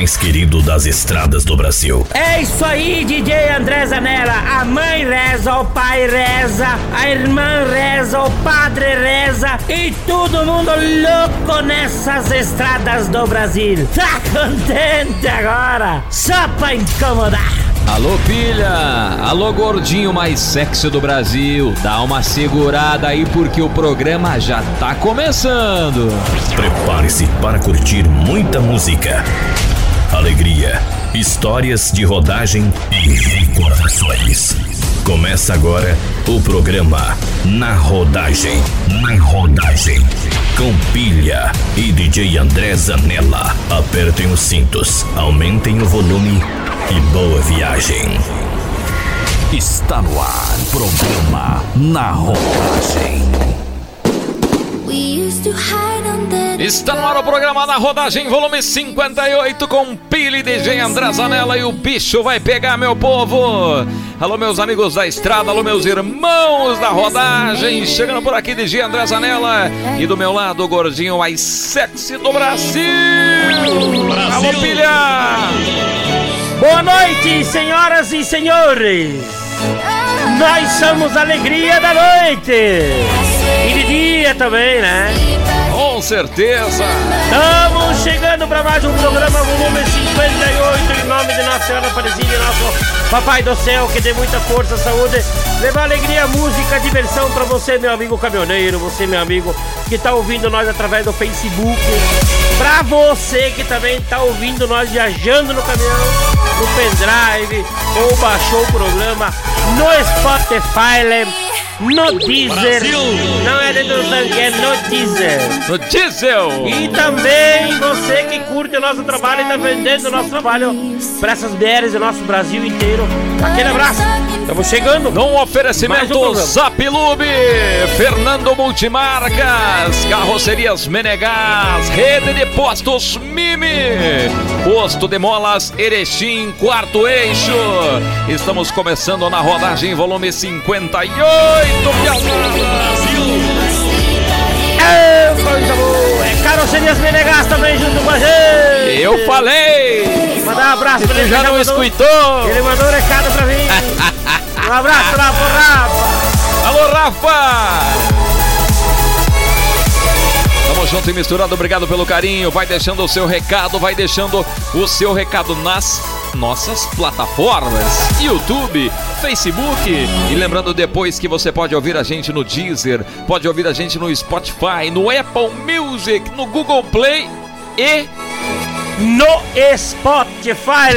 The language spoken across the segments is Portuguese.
mais querido das estradas do Brasil. É isso aí, DJ André Zanella. A mãe reza, o pai reza, a irmã reza, o padre reza e todo mundo louco nessas estradas do Brasil. Tá contente agora? Só pra incomodar. Alô, pilha! Alô, gordinho mais sexy do Brasil! Dá uma segurada aí porque o programa já tá começando! Prepare-se para curtir muita música, alegria, histórias de rodagem e recordações. Começa agora o programa Na Rodagem. Na Rodagem. Com pilha e DJ André Zanella. Apertem os cintos, aumentem o volume e boa viagem. Está no ar, programa Na Rodagem. Está no ar o programa Na Rodagem, volume 58, com Pili, DJ André Zanella e o bicho vai pegar, meu povo. Alô, meus amigos da estrada, alô, meus irmãos da rodagem. Chegando por aqui, DJ André Zanella. E do meu lado, o gordinho mais sexy do Brasil. Brasil. Alô, pilha! Boa noite, senhoras e senhores. Nós somos a alegria da noite. E de dia também, né? Com certeza. Estamos chegando para mais um programa volume 58 em nome de Nossa Senhora Aparecida e nosso Papai do Céu que dê muita força, saúde, levar alegria, música, diversão para você, meu amigo caminhoneiro, você, meu amigo que está ouvindo nós através do Facebook, para você que também está ouvindo nós viajando no caminhão no pendrive ou baixou o programa no Spotify, no Deezer. Brasil. Não é dentro do tanque, é no Deezer. No Diesel. E também você que curte o nosso trabalho e está vendendo o nosso trabalho para essas mulheres do nosso Brasil inteiro. Aquele abraço. Estamos chegando. Num oferecimento um Zapilube, Fernando Multimarcas, Carrocerias Menegás, Rede de Postos Mimi, Posto de Molas Erechim, quarto eixo. Estamos começando na rodagem volume 58, Brasil. É, coisa boa. É Carrocerias Menegás também junto com a gente. Eu falei. Mandar um abraço pra ele. já não escutou. Ele mandou um recado pra mim. Um abraço lá pro Rafa. Alô, Rafa! Tamo junto e misturado, obrigado pelo carinho. Vai deixando o seu recado, vai deixando o seu recado nas nossas plataformas: YouTube, Facebook. E lembrando depois que você pode ouvir a gente no Deezer, pode ouvir a gente no Spotify, no Apple Music, no Google Play e no Spotify.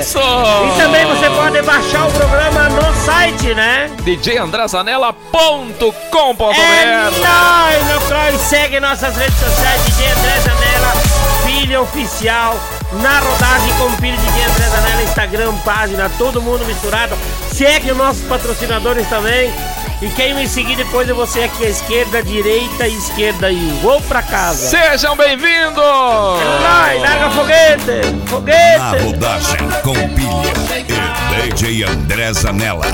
Isso! E também você pode baixar o programa no site, né? djandrasanela.com.br É nóis, meu croy. Segue nossas redes sociais, DJ André Zanella, filho oficial. Na rodagem com filho de DJ André Zanella, Instagram, página, todo mundo misturado. Segue os nossos patrocinadores também. E quem me seguir depois é você aqui à esquerda, direita e esquerda e vou pra casa. Sejam bem-vindos! Vai, larga foguete! Foguete! Na rodagem com pilha e DJ André Zanella.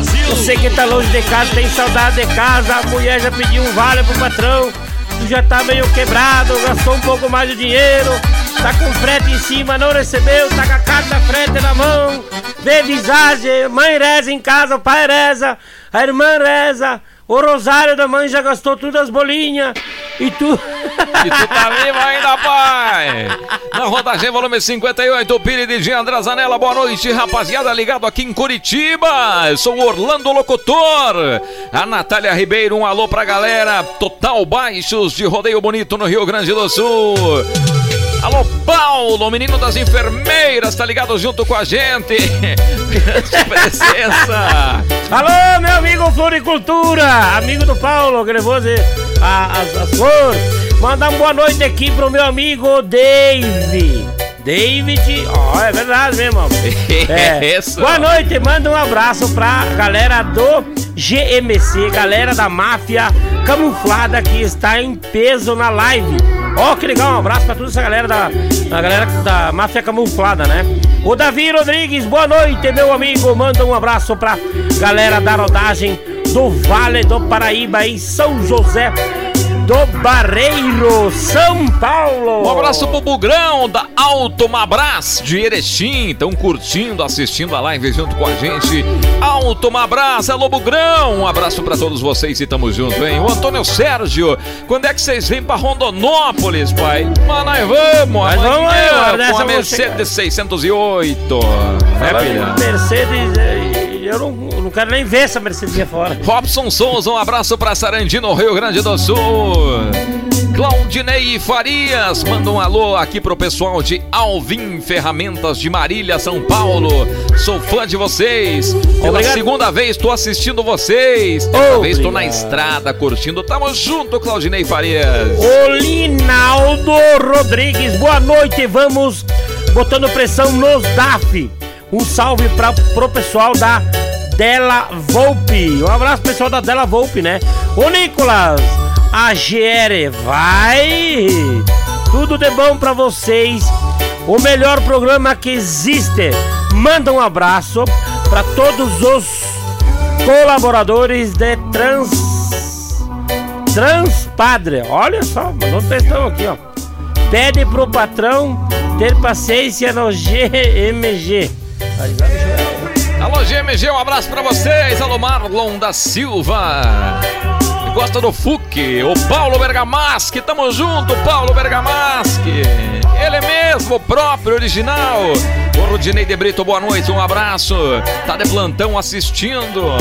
Boa. Você que tá longe de casa, tem saudade de casa. A mulher já pediu um vale pro patrão. Tu já tá meio quebrado, gastou um pouco mais de dinheiro. Tá com frete em cima, não recebeu, tá com a carta frete na mão. Vê visagem, mãe reza em casa, o pai reza, a irmã reza. O rosário da mãe já gastou tudo as bolinhas. E tu. E tu tá vivo ainda, pai? Na rodagem, volume 58, Pire de Jean Andrazanella. Boa noite, rapaziada, ligado aqui em Curitiba. Eu sou o Orlando Locutor. A Natália Ribeiro, um alô pra galera. Total Baixos de Rodeio Bonito no Rio Grande do Sul. Alô, Paulo, menino das enfermeiras, tá ligado junto com a gente? Grande presença. Alô, meu amigo Floricultura, amigo do Paulo, que levou as, as, as flores. Mandar uma boa noite aqui pro meu amigo Dave. David, ó, oh, é verdade mesmo. É. Isso. Boa noite, manda um abraço pra galera do GMC, galera da máfia camuflada que está em peso na live. Ó, oh, que legal, um abraço pra toda essa galera da, da galera da máfia camuflada, né? O Davi Rodrigues, boa noite, meu amigo. Manda um abraço pra galera da rodagem do Vale do Paraíba em São José do Barreiro, São Paulo. Um abraço pro Bugrão da Alto Mabras de Erechim. Estão curtindo, assistindo a live junto com a gente. Alto Mabras, alô Bugrão. Um abraço para todos vocês e tamo junto, hein? O Antônio Sérgio, quando é que vocês vêm pra Rondonópolis, pai? Mas nós vamos, Mas vamos aí, com a Mercedes 608. É, filha? Mercedes, eu não, não quero nem ver essa Mercedes fora. Robson Souza, um abraço pra Sarandino, Rio Grande do Sul. Claudinei Farias, manda um alô aqui pro pessoal de Alvim Ferramentas de Marília, São Paulo. Sou fã de vocês. Pela Obrigado. segunda vez tô assistindo vocês. Outra vez tô na estrada curtindo. Tamo junto, Claudinei Farias. O Linaldo Rodrigues, boa noite. Vamos botando pressão nos DAF. Um salve pra, pro pessoal da Della Volpe. Um abraço pessoal da Della Volpe, né? O Nicolas a GR vai! Tudo de bom para vocês. O melhor programa que existe. Manda um abraço para todos os colaboradores de Trans Transpadre. Olha só, mandou um textão aqui, ó. Pede pro patrão ter paciência no GMG. Alô GMG, um abraço para vocês. Alô Marlon da Silva gosta do FUC, o Paulo Bergamaschi, tamo junto, Paulo Bergamaschi. Ele mesmo, o próprio original. O Rudinei de Brito, boa noite, um abraço. Tá de plantão assistindo.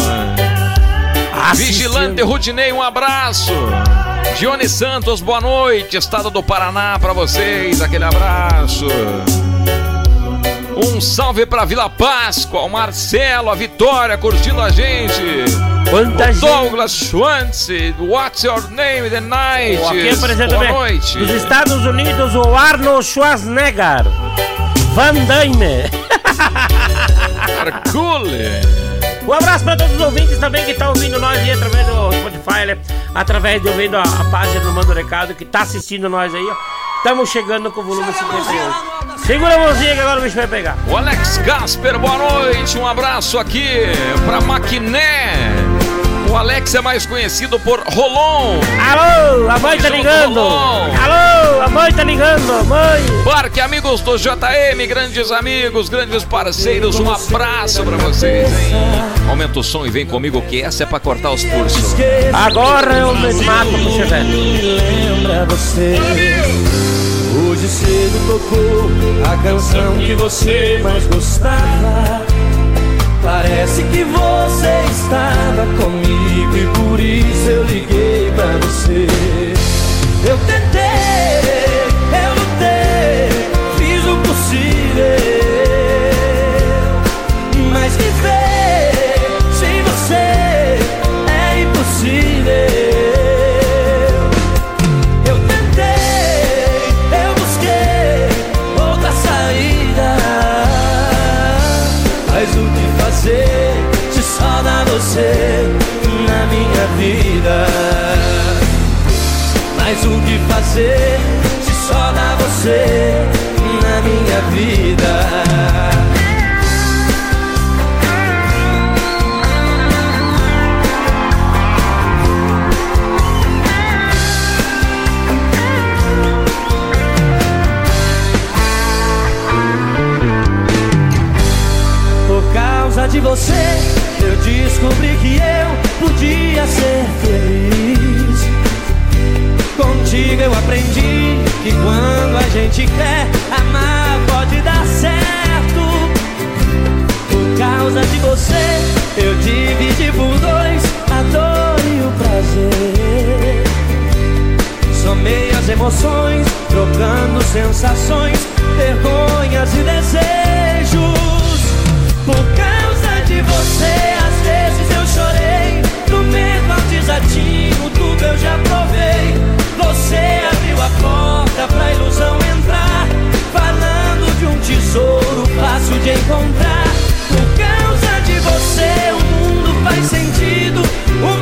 assistindo. Vigilante Rudinei, um abraço. Dione Santos, boa noite. Estado do Paraná para vocês, aquele abraço. Um salve pra Vila Páscoa, o Marcelo, a Vitória curtindo a gente. Quanta o Douglas Schwantz, What's Your Name the Night? Aqui apresenta Boa noite. Dos Estados Unidos, o Arnold Schwarzenegger. Van Damme. Hercule. Um abraço para todos os ouvintes também que estão ouvindo nós aí através do Spotify, né? através de ouvindo a, a página do Mando Recado, que tá assistindo nós aí, ó. Estamos chegando com o volume 58. Segura a mãozinha que agora o bicho vai pegar. O Alex Gasper, boa noite. Um abraço aqui pra Maquiné. O Alex é mais conhecido por Rolon. Alô, a mãe tá ligando. Alô, a mãe tá ligando, mãe. Parque Amigos do JM, grandes amigos, grandes parceiros, um abraço pra vocês, hein? Aumenta o som e vem comigo que essa é pra cortar os pulsos. Agora eu me mato pro chevette. Lembra você. Hoje cedo tocou a canção que você mais gostava. Parece que você estava comigo e por isso eu liguei pra você. Eu tentei, eu lutei, fiz o possível. Mas viver você na minha vida? Mas o que fazer se só dá você na minha vida? de você, descobri que eu podia ser feliz. Contigo eu aprendi que quando a gente quer amar, pode dar certo. Por causa de você, eu dividi por dois a dor e o prazer. Somei as emoções, trocando sensações, vergonhas e desejos. Por causa de você, às vezes eu chorei. Do medo ao desatino, tudo eu já provei. Você abriu a porta pra ilusão entrar. Falando de um tesouro fácil de encontrar. Por causa de você, o mundo faz sentido. O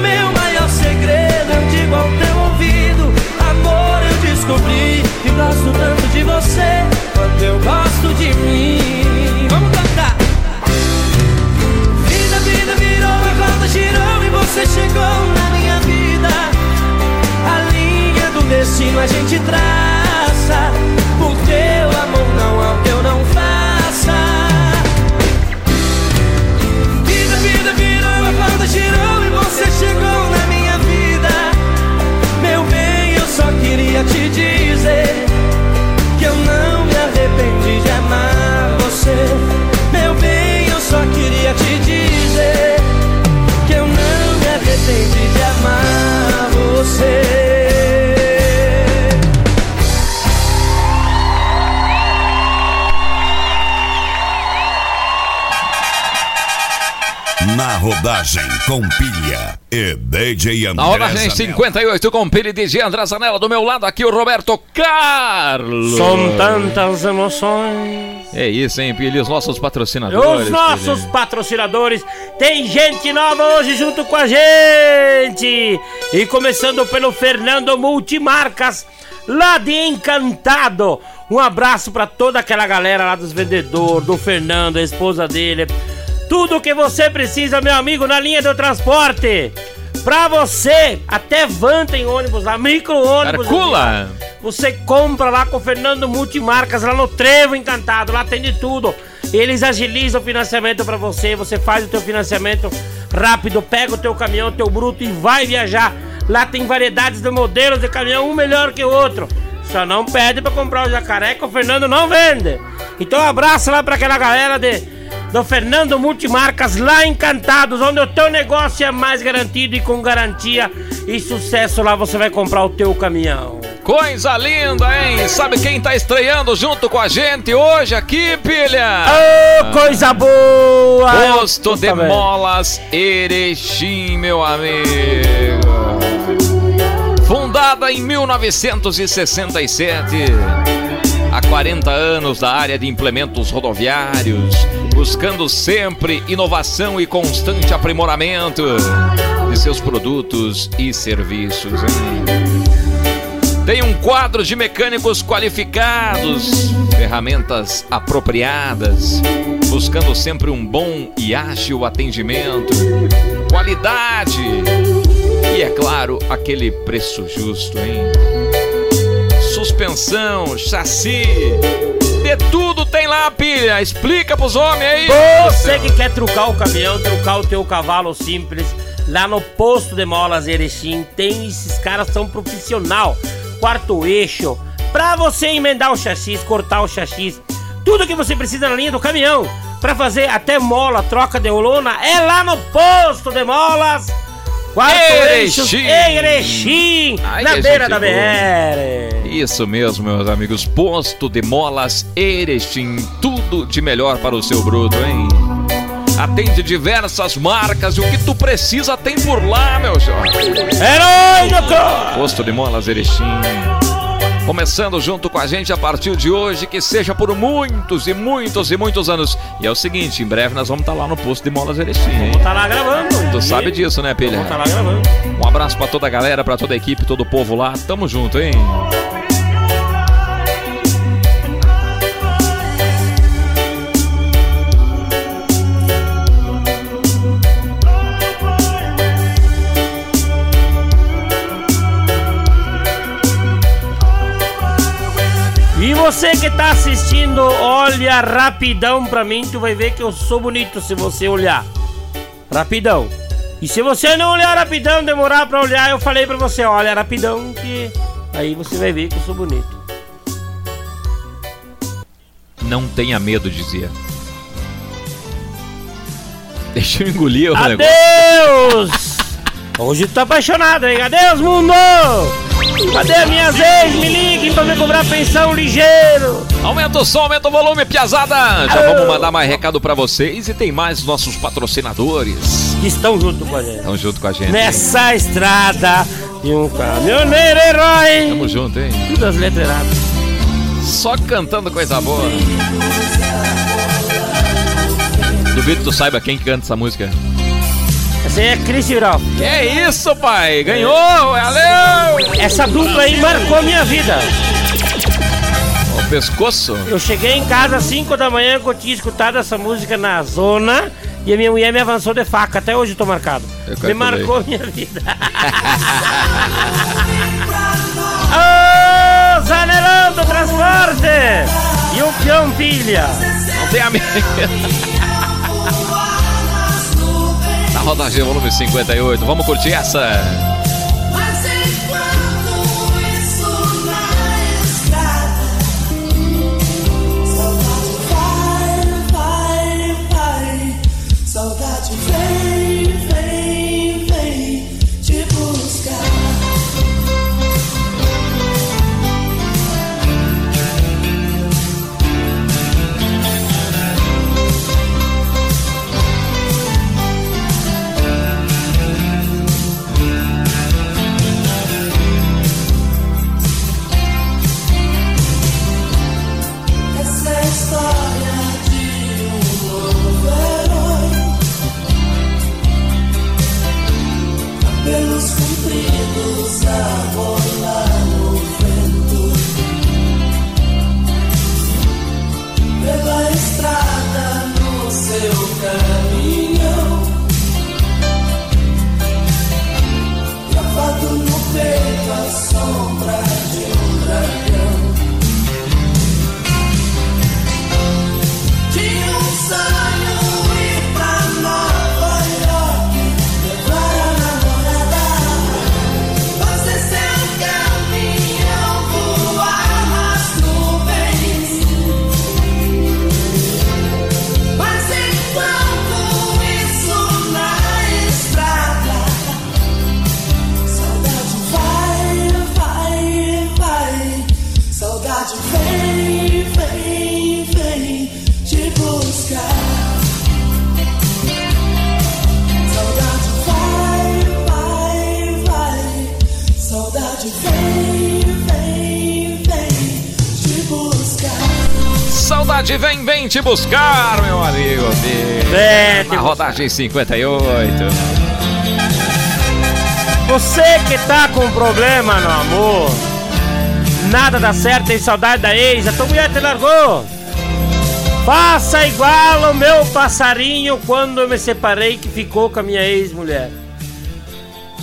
rodagem com pilha e DJ André Na rodagem 58 com pilha e DJ André Zanella. Do meu lado aqui o Roberto Carlos. São tantas emoções. É isso, hein, Pilha? Os nossos patrocinadores. Os nossos pilha. patrocinadores. Tem gente nova hoje junto com a gente. E começando pelo Fernando Multimarcas, lá de Encantado. Um abraço para toda aquela galera lá dos vendedores, do Fernando, a esposa dele tudo o que você precisa, meu amigo, na linha do transporte. Pra você, até van tem ônibus lá, micro-ônibus. Carcula! Você compra lá com o Fernando Multimarcas, lá no Trevo Encantado, lá tem de tudo. Eles agilizam o financiamento para você, você faz o teu financiamento rápido, pega o teu caminhão, teu bruto e vai viajar. Lá tem variedades de modelos de caminhão, um melhor que o outro. Só não pede para comprar o jacaré que o Fernando não vende. Então abraço lá para aquela galera de do Fernando Multimarcas lá Encantados, onde o teu negócio é mais garantido e com garantia e sucesso lá você vai comprar o teu caminhão. Coisa linda, hein? Sabe quem tá estreando junto com a gente hoje aqui, pilha? Oh, coisa boa! Posto de molas Erechim, meu amigo. Fundada em 1967 há 40 anos da área de implementos rodoviários, buscando sempre inovação e constante aprimoramento de seus produtos e serviços. Hein? Tem um quadro de mecânicos qualificados, ferramentas apropriadas, buscando sempre um bom e ágil atendimento, qualidade e, é claro, aquele preço justo, hein? Suspensão, chassi. De tudo tem lá, pilha. Explica pros homens aí. Você que quer trucar o caminhão, trucar o teu cavalo simples, lá no posto de molas Erechim, tem esses caras são profissional. Quarto eixo, pra você emendar o chassi, cortar o chassi, tudo que você precisa na linha do caminhão, pra fazer até mola, troca de lona, é lá no posto de molas. Quarto Erechim. Erechim, na beira da BR. Isso mesmo, meus amigos. Posto de molas Erechim. Tudo de melhor para o seu bruto, hein? Atende diversas marcas e o que tu precisa tem por lá, meu jovem. Herói Posto de molas Erechim. Começando junto com a gente a partir de hoje, que seja por muitos e muitos e muitos anos. E é o seguinte, em breve nós vamos estar tá lá no posto de Molas Erechim. Vamos estar tá lá gravando. Tu sabe disso, né, Pilha? Tá lá gravando. Um abraço pra toda a galera, pra toda a equipe, todo o povo lá. Tamo junto, hein? E você que tá assistindo, olha rapidão pra mim, tu vai ver que eu sou bonito se você olhar. Rapidão. E se você não olhar rapidão, demorar pra olhar, eu falei pra você, olha rapidão que aí você vai ver que eu sou bonito. Não tenha medo, dizia. Deixa eu engolir o negócio. Adeus! Hoje tu tá apaixonado, hein? Adeus, mundo! Cadê minhas ex? Me liguem pra me cobrar pensão ligeiro! Aumenta o som, aumenta o volume, piazada! Já vamos mandar mais recado pra vocês e tem mais nossos patrocinadores. Que estão junto com a gente. Estão junto com a gente. Nessa estrada de um caminhoneiro herói. Tamo junto, hein? Tudo as letras erradas. Só cantando coisa boa. Duvido que tu saiba quem canta essa música. Aí é Chris Viral. Que é isso, pai? Ganhou! Valeu! Essa dupla aí marcou a minha vida. O pescoço? Eu cheguei em casa às 5 da manhã que eu tinha escutado essa música na zona e a minha mulher me avançou de faca. Até hoje eu tô marcado. Eu me marcou a minha vida. Ô, Zanelão do Transporte! E o peão pilha. Não tenha medo. Na rodagem volume 58, vamos curtir essa. 7 e 58 Você que tá com problema no amor, nada dá certo, tem saudade da ex, a tua mulher te largou. Faça igual o meu passarinho quando eu me separei que ficou com a minha ex-mulher.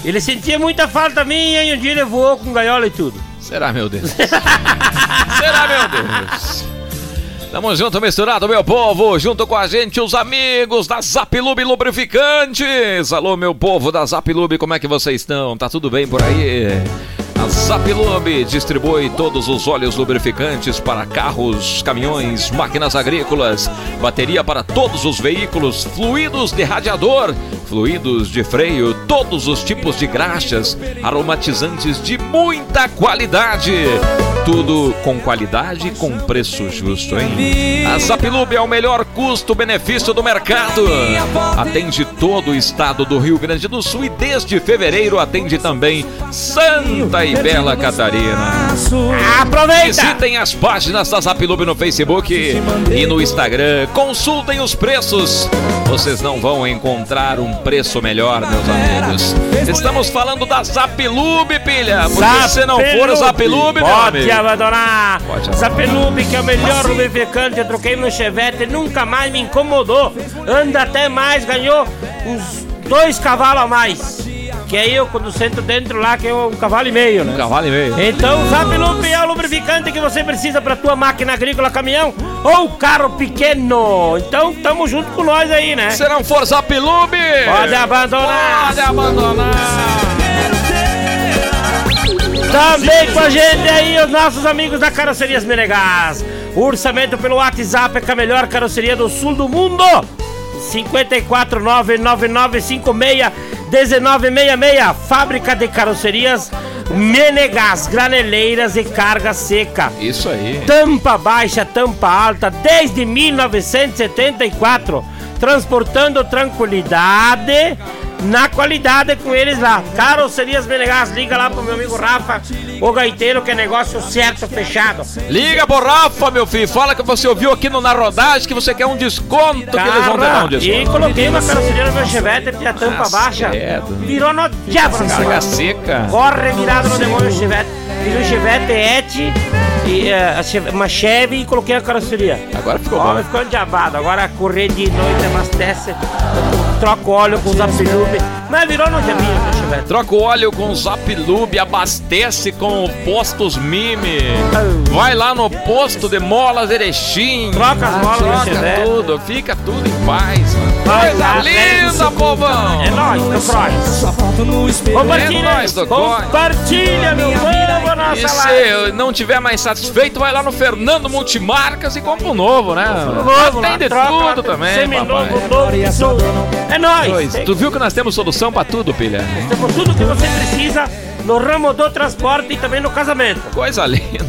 Ele sentia muita falta minha e um dia ele voou com gaiola e tudo. Será, meu Deus? Será, meu Deus? Tamo junto, misturado, meu povo. Junto com a gente, os amigos da Zapilube Lubrificantes. Alô, meu povo da Zapilube, como é que vocês estão? Tá tudo bem por aí? A Zapilube distribui todos os óleos lubrificantes para carros, caminhões, máquinas agrícolas, bateria para todos os veículos, fluidos de radiador, fluidos de freio, todos os tipos de graxas, aromatizantes de muita qualidade. Tudo com qualidade e com preço justo, hein? A Zapilub é o melhor custo-benefício do mercado. Atende todo o estado do Rio Grande do Sul e desde fevereiro atende também Santa e Bela Catarina. Aproveita! Visitem as páginas da Zapilub no Facebook e no Instagram. Consultem os preços. Vocês não vão encontrar um preço melhor, meus amigos. Estamos falando da Zapilub, pilha. Porque se não for a Zapilub, meu amigo. Abandonar. Zapelube, que é o melhor lubrificante, eu troquei no Chevette e nunca mais me incomodou. Anda até mais, ganhou uns dois cavalos a mais. Que aí eu, quando sento dentro lá, que é um cavalo e meio, né? Cavalo e meio. Então, Zapelube é o lubrificante que você precisa para tua máquina agrícola, caminhão ou carro pequeno. Então, tamo junto com nós aí, né? Se não for Zapilub, Pode abandonar. pode abandonar. Também com a gente aí os nossos amigos da Carrocerias Menegás. O orçamento pelo WhatsApp é com a melhor carroceria do sul do mundo. 54999561966. Fábrica de carrocerias Menegás, graneleiras e carga seca. Isso aí. Tampa baixa, tampa alta, desde 1974, transportando tranquilidade na qualidade com eles lá. Carrocerias Menegás, liga lá pro meu amigo Rafa, o gaiteiro, que é negócio certo, fechado. Liga pro Rafa, meu filho. Fala que você ouviu aqui no Na Rodagem que você quer um desconto que eles vão dar um Cara, desconto. e coloquei uma carroceria no meu Chevette, tinha tampa Ah, baixa, credo. virou no diabo Carga seca. Corre virado no demônio Chevette. Fiz um Chevette Et, e, Cheve- uma Chevy e coloquei a carroceria. Agora ficou Ó, bom. ficou endiabado. Agora correr de noite, abastece, troca o óleo com os apelube. Mas virou no meu Chevette. Troca o óleo com Zapilub, abastece com postos Mime. Vai lá no posto de Molas Erechim. Troca as molas Troca tudo, fica tudo em paz. mano. Coisa linda, povão. É nóis, meu Croix. No espelho. Compartilha, É nóis, do Croix. compartilha, meu povo, nossa E se não tiver mais satisfeito, vai lá no Fernando Multimarcas e compra um novo, né? Novo, Tem lá, de troca, tudo também, Seminovo, papai. novo, tudo. É nóis. Tu viu que nós temos solução pra tudo, pilha? Temos tudo que você precisa no ramo do transporte e também no casamento. Coisa linda.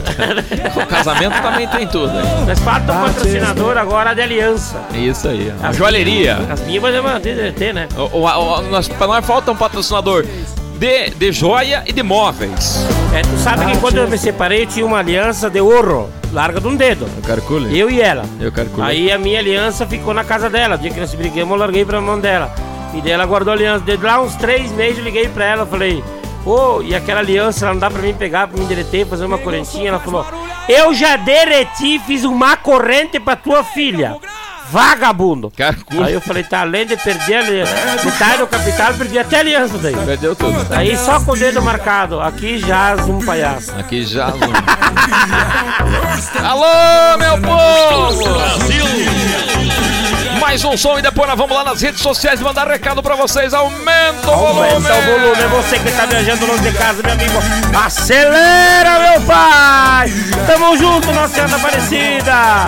o casamento também tem tudo. hein? Mas falta um patrocinador agora de aliança. É Isso aí. A As joalheria. As minhas vai manter, ter, né? O, o, o, nós, pra nós falta um patrocinador de, de joia e de móveis. É, tu sabe que quando eu me separei, eu tinha uma aliança de ouro, larga de um dedo. Eu calculei. Eu e ela. Eu calculei. Aí a minha aliança ficou na casa dela. O dia que nós brigamos, eu larguei pra mão dela. E daí ela guardou a aliança. De lá uns três meses eu liguei pra ela, falei, ô, e aquela aliança ela não dá pra mim pegar, pra mim derreter, fazer uma correntinha. Ela falou, eu já derreti, fiz uma corrente pra tua filha. Vagabundo. Aí eu falei, tá, além de perder a metade do capital, perdi até a aliança daí. Perdeu tudo. Aí só com o dedo marcado, aqui jaz um palhaço. Aqui já. Alô, meu povo! Mais um som e depois nós vamos lá nas redes sociais mandar recado pra vocês. Aumenta o volume! Aumenta o volume, é você que tá viajando longe de casa, meu amigo. Acelera, meu pai! Tamo junto, Nossa da Aparecida!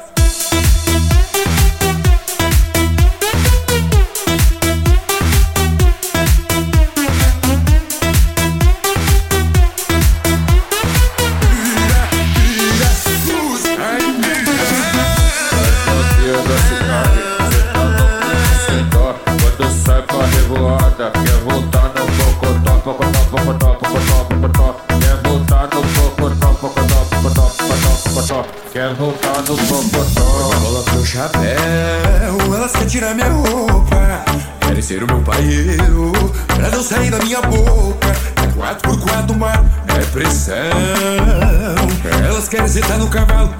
É quatro por quatro, mar, é pressão. Elas querem sentar no cavalo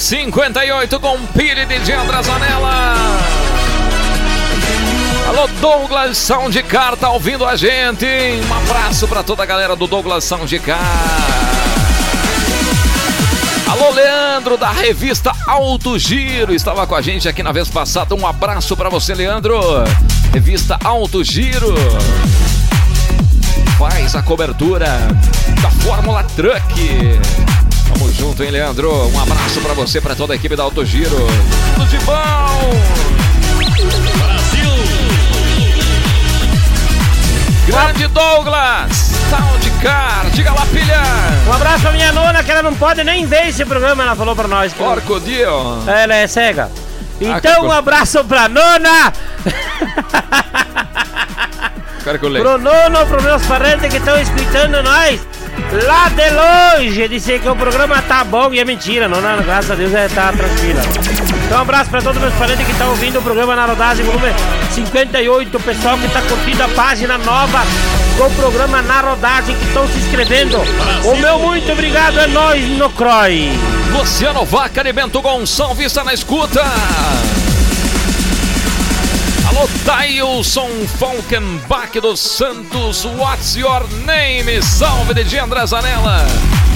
58 com Pire de André Zanella. Alô, Douglas Soundcar, tá ouvindo a gente? Um abraço pra toda a galera do Douglas Soundcar. Alô, Leandro, da revista Alto Giro, estava com a gente aqui na vez passada. Um abraço pra você, Leandro. Revista Alto Giro. Faz a cobertura da Fórmula Truck. Junto, hein, Leandro? Um abraço pra você, pra toda a equipe da Alto Giro. Tudo de bom! Grande Douglas! Soundcar, diga lá, pilha! Um abraço pra minha nona, que ela não pode nem ver esse programa, ela falou pra nós. que- Porco Dio! Ela é cega. que Então, um abraço pra nona, leia. pro nono, pros meus parentes que estão escutando nós lá de longe. Dizer que o programa tá bom e é mentira, nona, graças a Deus, é, tá tranquila. Então, um abraço pra todos os meus parentes que estão ouvindo o programa na rodagem, volume 58. O pessoal que tá curtindo a página nova do programa na rodagem, que estão se inscrevendo. O meu muito obrigado é nós no CROI. Luciano Vaca e Bento Gonçalves está na escuta. Dailson Falkenbach dos Santos, what's your name? Salve de André Zanella.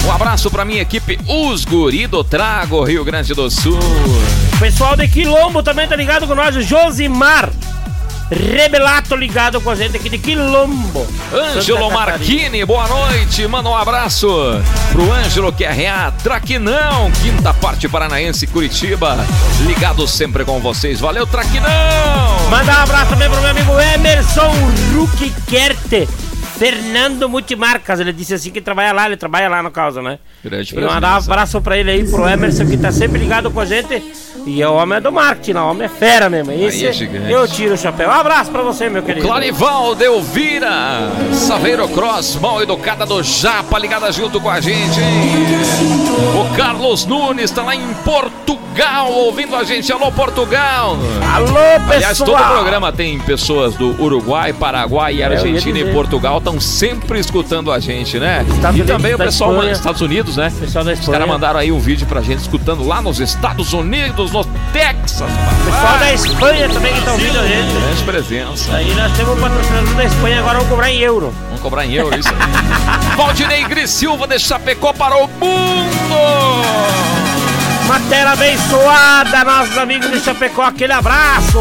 Um abraço pra minha equipe, os Guri do Trago, Rio Grande do Sul. Pessoal de Quilombo também tá ligado com nós, Josimar Rebelato ligado com a gente aqui de Quilombo. Ângelo. Marchini, boa noite. Manda um abraço pro Ângelo QRA Traquinão, quinta parte paranaense Curitiba. Ligado sempre com vocês. Valeu, Traquinão! Mandar um abraço também pro meu amigo Emerson Ruki Kerte. Fernando Multimarcas, ele disse assim que trabalha lá, ele trabalha lá no caso, né? Grande E mandar um abraço pra ele aí, pro Emerson que tá sempre ligado com a gente. E o homem é do marketing, não, o homem é fera mesmo. Esse é gigante. eu tiro o chapéu. Um abraço pra você, meu querido. Clarival Delvira, Saveiro Cross, mal educada do Japa, ligada junto com a gente? O Carlos Nunes tá lá em Portugal, ouvindo a gente. Alô, Portugal! Alô, pessoal! Aliás, todo o programa tem pessoas do Uruguai, Paraguai, É, Argentina e. Portugal estão sempre escutando a gente, né? Estados e Unidos, também o pessoal dos Estados Unidos, né? Pessoal da Os caras mandaram aí um vídeo pra gente escutando lá nos Estados Unidos, Texas. Pessoal da. Espanha também que tá ouvindo a gente. Grande presença. Aí nós temos um patrocinador da Espanha, agora vamos cobrar em euro. Vamos cobrar em euro isso aí. Valdinei Gris Silva de Chapecó para o mundo. Matéria abençoada, nossos amigos de Chapecó, aquele abraço.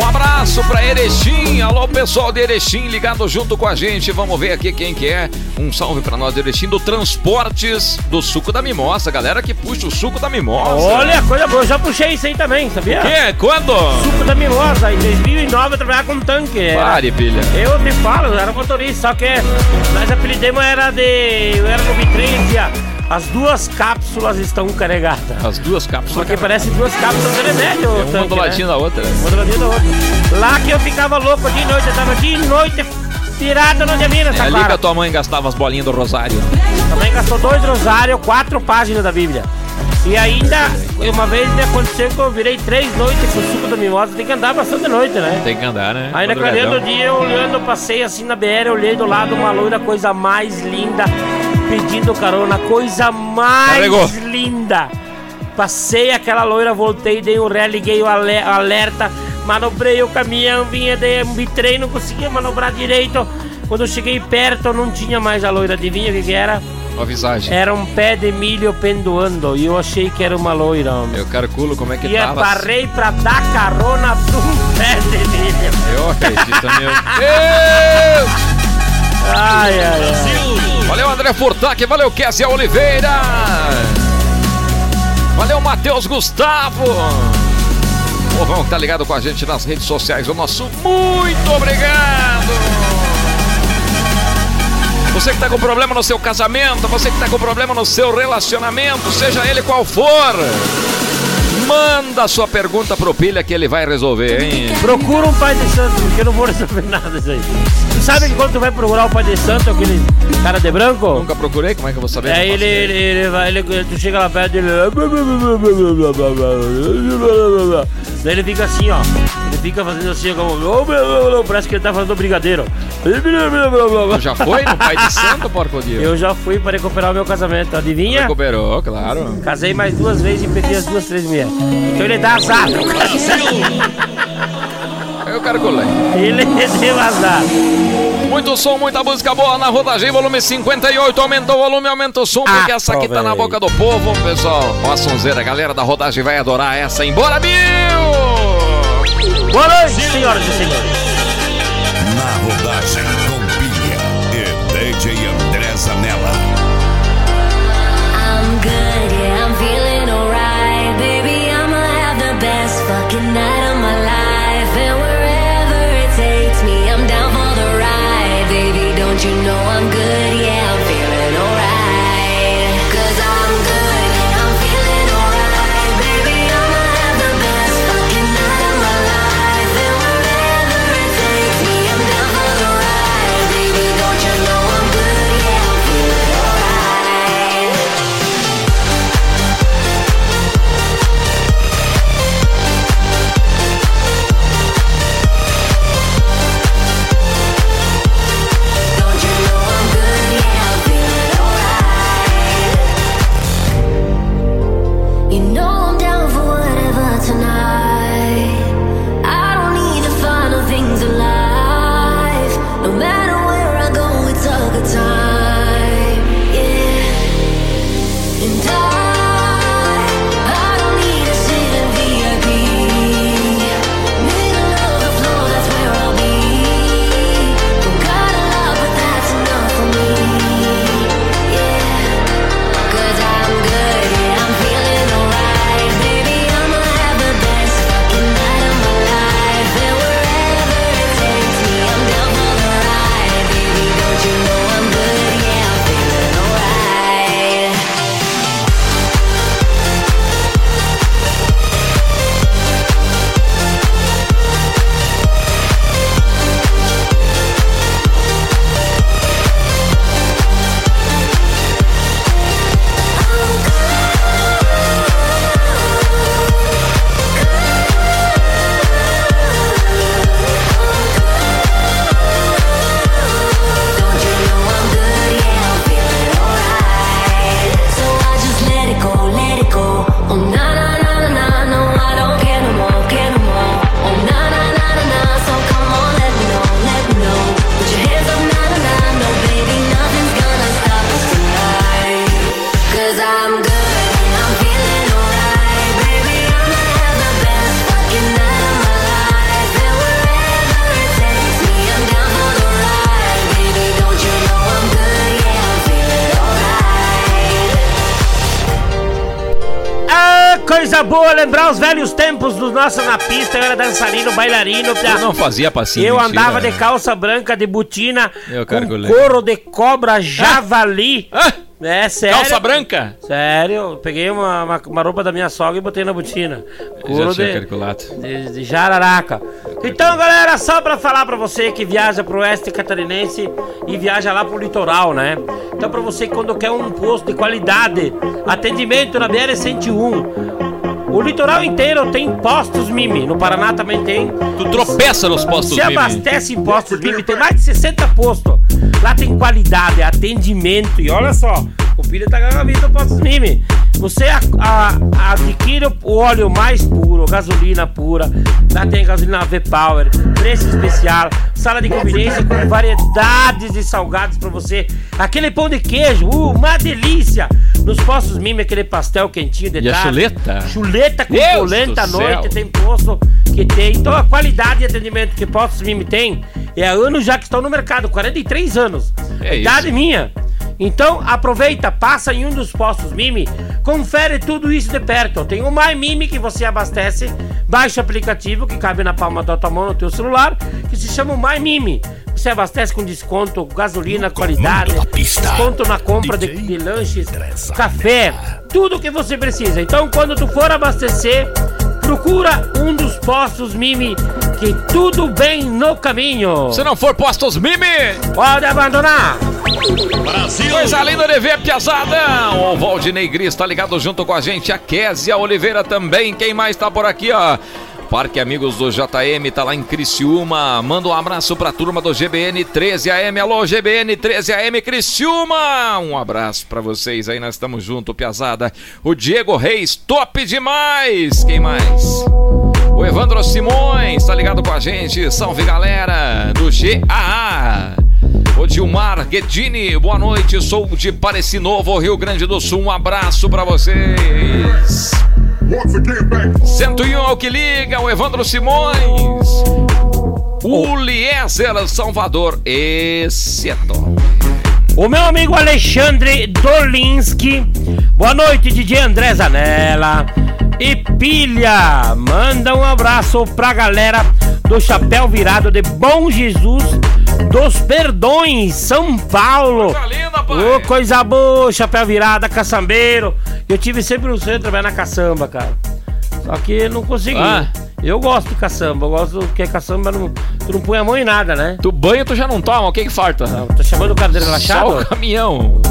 Um abraço pra Erechim. Alô, pessoal de Erechim ligado junto com a gente. Vamos ver aqui quem que é. Um salve pra nós de Erechim do Transportes do Suco da Mimosa. Galera que puxa o suco da mimosa. Olha, coisa boa, eu já puxei isso aí também, sabia? Que? Quando? Suco da Mimosa, em 2009 eu trabalhava com tanque. era- Pare, pilha. Eu te falo, eu era motorista, só que nós apelidemos era de. Eu era no vitrine dizia, as duas cápsulas estão carregadas. As duas cápsulas. Porque parece duas cápsulas de remédio, É uma tanque, do né? ladinho da outra. Uma do ladinho da outra. Lá que eu ficava louco de noite, eu tava de noite tirado no É essa ali que a tua mãe gastava as bolinhas do Rosário. Também gastou dois rosários, quatro páginas da Bíblia. E ainda, uma vez me aconteceu que eu virei três noites com o suco da mimosa, tem que andar bastante noite, né? Tem que andar, né? Aí na clareando do dia, eu olhando, eu passei assim na BR, eu olhei do lado uma loira, coisa mais linda, pedindo carona, coisa mais Carregou. linda. Passei aquela loira, voltei, dei um ré, liguei o ale- alerta, manobrei o caminhão, vinha de um bitrem, não conseguia manobrar direito. Quando eu cheguei perto, não tinha mais a loira, adivinha o que, que era? Uma visagem. Era um pé de milho pendoando e eu achei que era uma loira, homem. Eu calculo como é que E tava. parei pra dar carona pra um pé de milho. Eu acredito, meu Deus! Ai, ai, ai. Valeu, André Furtac. Valeu, Kessia Oliveira. Valeu, Matheus Gustavo. Povão que tá ligado com a gente nas redes sociais. O nosso muito obrigado. Você que tá com problema no seu casamento, você que tá com problema no seu relacionamento, seja ele qual for, Manda sua pergunta pro Pilha que ele vai resolver, hein? Procura um pai de santo, porque eu não vou resolver nada disso aí. Tu sabe que quando tu vai procurar o pai de santo, aquele cara de branco? Nunca procurei, como é que eu vou saber? Aí Não ele, ele, ele vai, ele, tu chega lá perto dele. Daí ele fica assim, ó. Ele fica fazendo assim, como. Parece que ele tá fazendo brigadeiro. Já foi no Pai de Santo, porco Dio? Eu já fui para recuperar o meu casamento, adivinha? Recuperou, claro. Casei mais duas vezes e perdi as duas, três mulheres. Então ele dá azar. Eu calculei. Ele deu azar. Muito som, muita música boa na rodagem, volume 58. Aumenta o volume, aumenta o som, porque essa aqui tá na boca do povo, pessoal. Ó, a sonzeira, a galera da rodagem vai adorar essa. Embora, Bill! Boa noite, senhoras e senhores. Na rodagem com Pilha e DJ André Zanella. Lembrar os velhos tempos do nosso na pista. Eu era dançarino, bailarino. Eu não fazia passinho. Eu mentira. andava de calça branca, de botina, Eu com couro de cobra javali. Ah, É sério. calça branca? Sério, peguei uma, uma, uma roupa da minha sogra e botei na botina. Couro de, calculado. de, de jararaca. Então, galera, só pra falar pra você que viaja pro oeste catarinense e viaja lá pro litoral, né? Então, pra você que quando quer um posto de qualidade, atendimento na BR-101, o litoral inteiro tem postos Mimi. No Paraná também tem. Tu tropeça nos postos Se Mimi. abastece em postos Mimi, tem mais de 60 postos. Lá tem qualidade, atendimento. E olha só, o filho tá ganhando a vida do postos Mimi. Você a- a- adquire o óleo mais puro, gasolina pura. Lá tem gasolina V-Power, preço especial, sala de conveniência com variedades de salgados pra você. Aquele pão de queijo, uh, uma delícia. Nos postos Mimi, aquele pastel quentinho de E a tarde. chuleta? Chuleta com Deus polenta à noite, tem posto que tem. Então a qualidade de atendimento que Postos Mimi tem é anos já que estão no mercado, 43 anos. É Idade minha. Então aproveita, passa em um dos postos Mimi, confere tudo isso de perto. Tem o My Mimi que você abastece, baixa o aplicativo que cabe na palma da tua mão no teu celular, que se chama My Mimi. Você abastece com desconto, gasolina, qualidade, desconto na compra de, de lanches, café, tudo que você precisa. Então, quando tu for abastecer, procura um dos postos Mimi, que tudo bem no caminho. Se não for postos Mimi, Pode abandonar. coisa linda de ver, piazada. O Valdinei Gris tá ligado junto com a gente. A Késia Oliveira também. Quem mais tá por aqui, ó? Parque Amigos do JM tá lá em Criciúma. Manda um abraço pra turma do GBN 13AM. Alô, GBN 13AM Criciúma. Um abraço pra vocês aí, nós estamos junto, piazada. O Diego Reis, top demais. Quem mais? O Evandro Simões tá ligado com a gente. Salve galera do GAA. O Dilmar Guedini, boa noite. Sou de Pareci Novo, Rio Grande do Sul. Um abraço pra vocês. 101 ao que liga, o Evandro Simões. O Liezer Salvador, esse é top. O meu amigo Alexandre Dolinski. Boa noite, DJ André Zanella. E Pilha, manda um abraço pra galera do Chapéu Virado de Bom Jesus dos Perdões, São Paulo. Coisa linda, pai. Ô, coisa boa, Chapéu Virado, caçambeiro. Eu tive sempre um sonho de trabalhar na caçamba, cara. Só que não consegui. Ah. Eu gosto de caçamba, eu gosto que caçamba não, tu não põe a mão em nada, né? Tu banho tu já não toma, o que que falta? Tá chamando o cara de relaxado? Só o caminhão.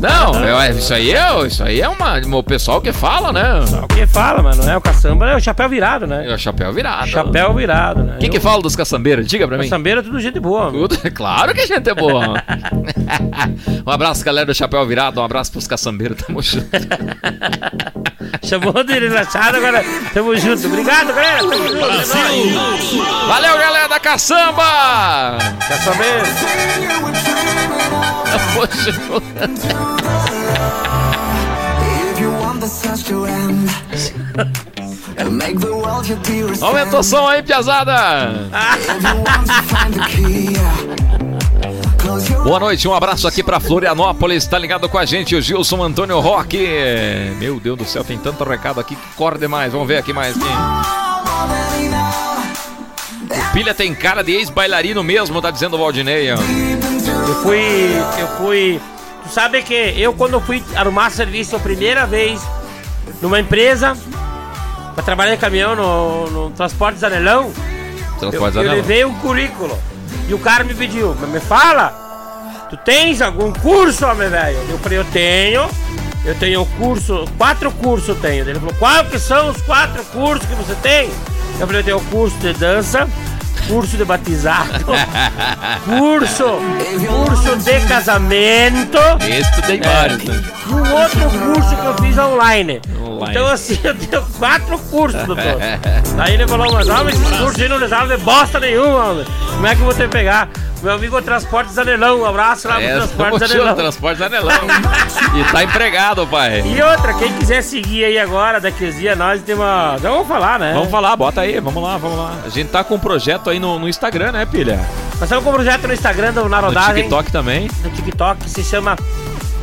Não, é- isso aí é, isso aí é uma, o pessoal que fala, né? O que fala, mano? É o caçamba, é o chapéu virado, né? É o chapéu virado. Chapéu virado, né? Quem que Eu- fala dos caçambeiros? Diga pra mim. Caçambeiro é tudo gente boa. mano. Tudo- Claro que a gente é boa. um abraço, galera do Chapéu Virado. Um abraço pros caçambeiros. Tamo junto. Chamou de relaxado, agora tamo junto. Obrigado, galera. Tamo junto. É. Valeu, galera da caçamba! Caçambeiro. You Aumenta o som aí, piazada! Boa noite, um abraço aqui pra Florianópolis. Tá ligado com a gente o Gilson Antônio Roque. Meu Deus do céu, tem tanto recado aqui que corre demais. Vamos ver aqui mais. Already know. Pilha tem cara de ex-bailarino mesmo, tá dizendo o Valdinei. ó. Eu fui. Eu fui. Tu sabe que eu, quando fui arrumar serviço a primeira vez numa empresa pra trabalhar em caminhão no, no Transporte Zanelão, eu, Transporte eu Zanella. levei um currículo e o cara me pediu, mas me fala, tu tens algum curso, homem velho? Eu falei, eu tenho, eu tenho curso, quatro cursos eu tenho. Ele falou, qual que são os quatro cursos que você tem? Eu falei, eu tenho curso de dança, curso de batizado, curso, curso de casamento Esse tu tem vários, né? e um outro curso que eu fiz online. Online. Então assim, eu tenho quatro cursos, doutor. Aí ele falou, mas homem, esses cursos aí não resolve bosta nenhuma, homem. Como é que eu vou ter que pegar? Meu amigo Transporte Zanelão, um abraço lá pro É, Transporte tamo junto, Zanelão. Transporte Zanelão. e tá empregado, pai. E outra, quem quiser seguir aí agora, daqui uns dias, nós temos uma... Já vamos falar, né? Vamos falar, bota aí, vamos lá, vamos lá. A gente tá com um projeto aí no, no Instagram, né, pilha? Nós estamos com um projeto no Instagram do No Narodagem. TikTok também. No TikTok, que se chama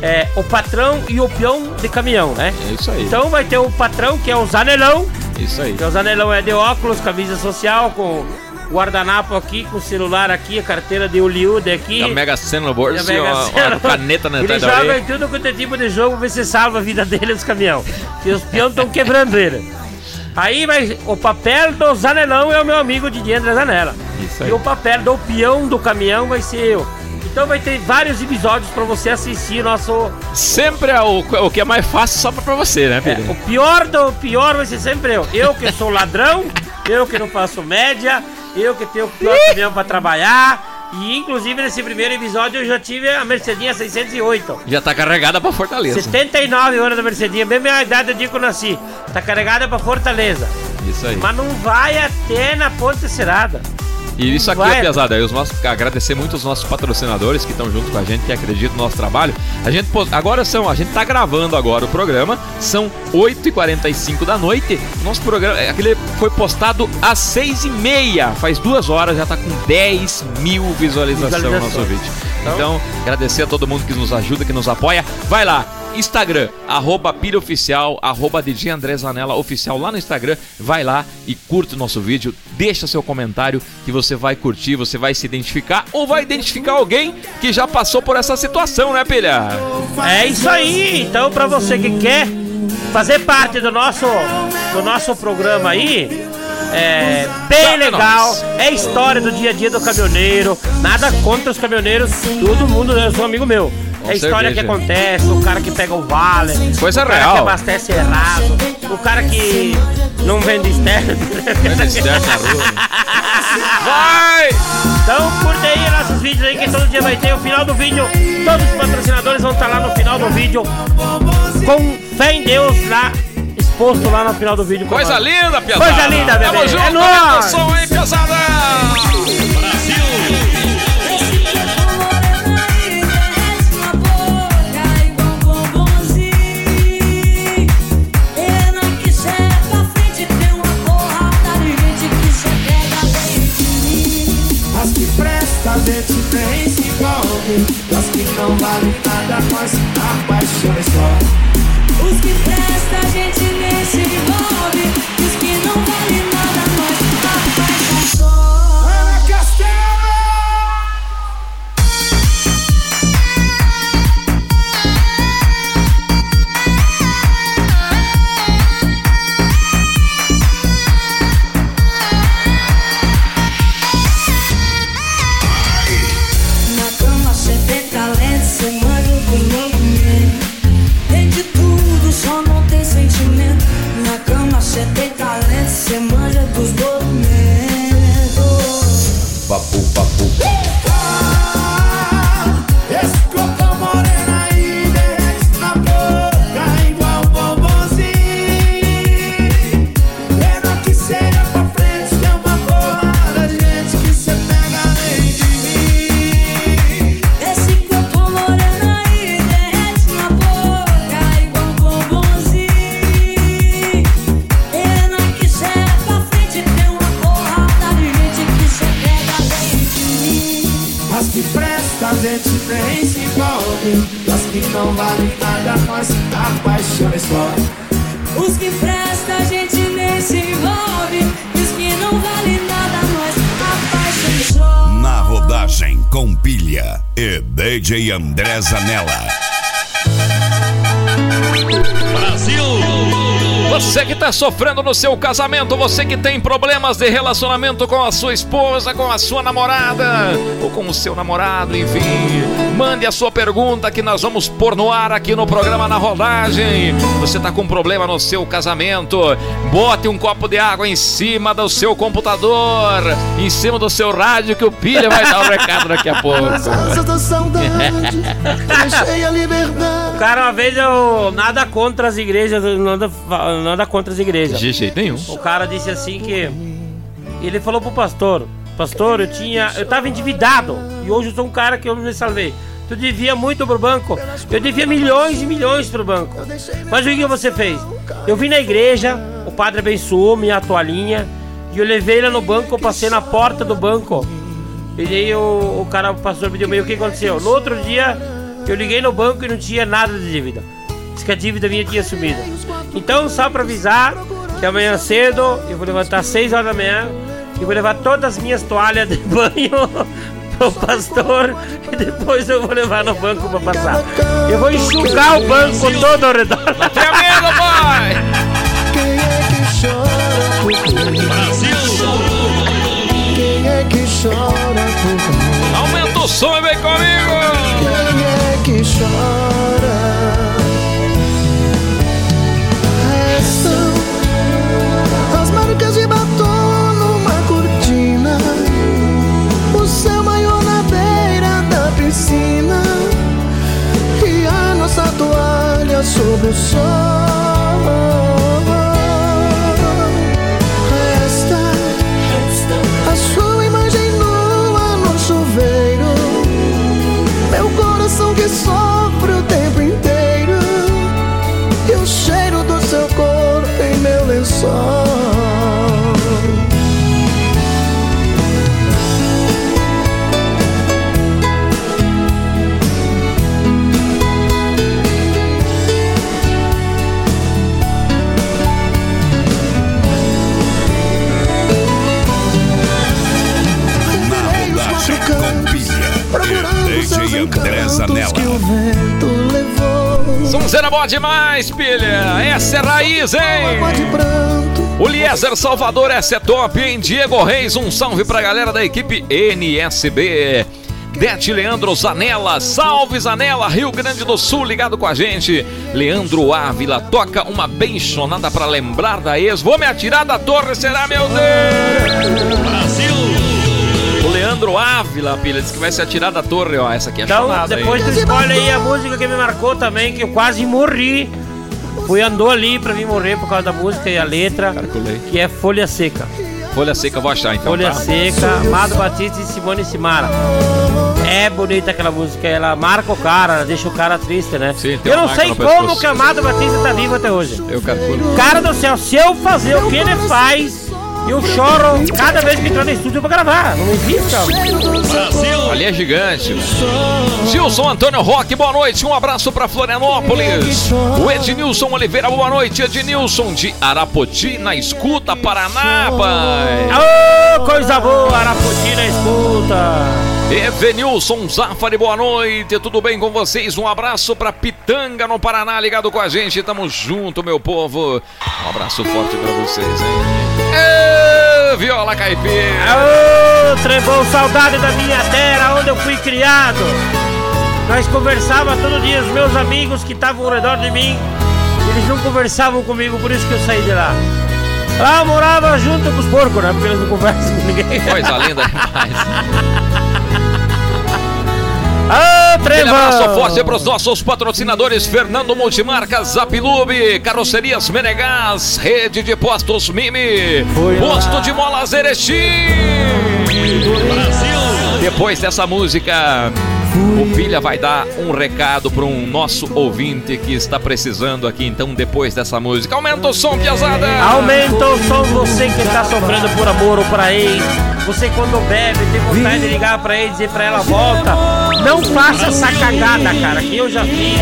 é, O Patrão e o Peão de Caminhão, né? É isso aí. Então vai ter o patrão, que é o Zanelão, Isso aí. Que o Zanelão é de óculos, camisa social, com guardanapo aqui, com celular aqui, a carteira de Hollywood aqui. A Mega Sena no bolso e Mega uma, caneta na Ele joga em tudo quanto é tipo de jogo, ver se salva a vida dele os caminhão. E os peões estão quebrando ele. Aí vai. O papel do Zanelão é o meu amigo Didier André Zanella. Isso aí. E o papel do peão do caminhão vai ser eu. Então vai ter vários episódios pra você assistir nosso. Sempre é o, o que é mais fácil só pra, pra você, né, É, filho? o pior do pior vai ser sempre eu. Eu que sou ladrão, eu que não faço média, eu que tenho o pior caminhão pra trabalhar. E inclusive nesse primeiro episódio eu já tive a Mercedinha 608. Já tá carregada pra Fortaleza. 79 horas da Mercedinha, bem minha idade dia que eu nasci. Tá carregada pra Fortaleza. Isso aí. Mas não vai até na Ponte Serada. E isso aqui, Vai. é pesado. Aí os nossos, agradecer muito os nossos patrocinadores que estão junto com a gente, que acreditam no nosso trabalho. A gente agora são, a gente tá gravando agora o programa, são 8h45 da noite. Nosso programa, é, aquele foi postado às 6h30, faz duas horas, já tá com 10 mil visualizações no nosso vídeo. Então, agradecer a todo mundo que nos ajuda, que nos apoia. Vai lá, Instagram, arroba Pilha Oficial, arroba DJ André Zanella Oficial lá no Instagram. Vai lá e curte o nosso vídeo, deixa seu comentário que você vai curtir, você vai se identificar ou vai identificar alguém que já passou por essa situação, né, Pilha? É isso aí. Então pra você que quer fazer parte do nosso do nosso programa aí. É bem legal, é história do dia a dia do caminhoneiro. Nada contra os caminhoneiros, todo mundo, eu sou amigo meu. Com É história cerveja. que acontece, o cara que pega o vale, Coisa o cara real. que abastece errado, o cara que não vende externo. Vai! Então curte aí nossos vídeos aí que todo dia vai ter o final do vídeo. Todos os patrocinadores vão estar lá no final do vídeo. Com fé em Deus lá, exposto lá no final do vídeo. Coisa nós. linda, piazada. Coisa linda, bebê. Tamo junto, É aumenta o nóis. som aí, piazada. Gente tem se envolve As que não valem nada com essa paixão é só. Os que presta a gente nem se envolve presta a gente tem se envolve As que não valem nada nós apaixona só. Os que presta a gente nem se envolve. E os que não vale nada nós apaixonamos só. Na rodagem com pilha e DJ André Zanella. Você que tá sofrendo no seu casamento, você que tem problemas de relacionamento com a sua esposa, com a sua namorada ou com o seu namorado, enfim, mande a sua pergunta que nós vamos pôr no ar aqui no programa na rodagem. Você tá com problema no seu casamento? Bote um copo de água em cima do seu computador, em cima do seu rádio que o pilha vai dar o recado daqui a pouco. O cara, uma vez eu. Nada contra as igrejas, nada, nada contra as igrejas. De jeito nenhum. O cara disse assim que. Ele falou pro pastor: Pastor, eu tinha. Eu tava endividado. E hoje eu sou um cara que eu me salvei. Tu devia muito pro banco. Eu devia milhões e milhões pro banco. Mas o que você fez? Eu vim na igreja, o padre abençoou minha toalhinha. E eu levei ela no banco, eu passei na porta do banco. E daí o, o cara, o pastor me deu meio o que aconteceu. No outro dia, eu liguei no banco e não tinha nada de dívida. Diz que a dívida minha tinha sumido. Então, só pra avisar que amanhã cedo eu vou levantar às 6 horas da manhã e vou levar todas as minhas toalhas de banho pro pastor e depois eu vou levar no banco pra passar. Eu vou enxugar o banco todo ao redor. Tenha medo, pai! Quem é que chora por mim? Quem é que chora por mim? Aumenta o som e vem comigo! Quem é que chora? DJ André Zanella. Sonzeira boa demais, pilha. Essa é raiz, hein? O Liezer Salvador, essa é top, hein? Diego Reis, um salve pra galera da equipe NSB. Dete Leandro Zanella, salve Zanella, Rio Grande do Sul, ligado com a gente. Leandro Ávila, toca uma benchonada pra lembrar da ex. Vou me atirar da torre, será, meu Deus? Brasil! Leandro Ávila, pilha, disse que vai se atirar da torre, ó. Essa aqui é Então, chonada, depois tu escolhe aí a música que me marcou também, que eu quase morri. Fui andou ali pra mim morrer por causa da música e a letra, Calculei. que é Folha Seca. Folha seca, vou achar então. Folha tá? Seca, Amado Batista e Simone Simara. É bonita aquela música, ela marca o cara, ela deixa o cara triste, né? Sim, eu não sei como que Amado Batista tá vivo até hoje. Eu calculo. Cara do céu, se eu fazer o que ele faz, eu choro cada vez que entro no estúdio pra gravar. Não existe, ó. Ali é gigante. Gilson Antônio Roque, boa noite. Um abraço pra Florianópolis. O Ednilson Oliveira, boa noite. Ednilson de Arapoti, na escuta, Paraná, pai. Ô, coisa boa, Araputi na escuta. Evenilson Zafari, boa noite. Tudo bem com vocês? Um abraço pra Pitanga, no Paraná, ligado com a gente. Tamo junto, meu povo. Um abraço forte pra vocês, hein? Ê, Viola Caipira. Ô, Trevão, saudade da minha terra, onde eu fui criado. Nós conversava todo dia, os meus amigos que estavam ao redor de mim, eles não conversavam comigo, por isso que eu saí de lá. Lá eu morava junto com os porcos, né? Porque eles não conversam com ninguém. Coisa linda demais. Aquele Trevão! abraço forte para os nossos patrocinadores Fernando Multimarcas, Zapilube, Carrocerias Menegás, Rede de Postos Mimi, Posto de Molas Erechim. Depois dessa música, o Pilha vai dar um recado para um nosso ouvinte que está precisando aqui. Então, depois dessa música, aumenta o som, piazada. Aumenta o som, você que tá sofrendo por amor ou por ex. Você quando bebe, tem vontade de ligar pra ele e dizer pra ela volta. Não faça essa cagada, cara, que eu já fiz.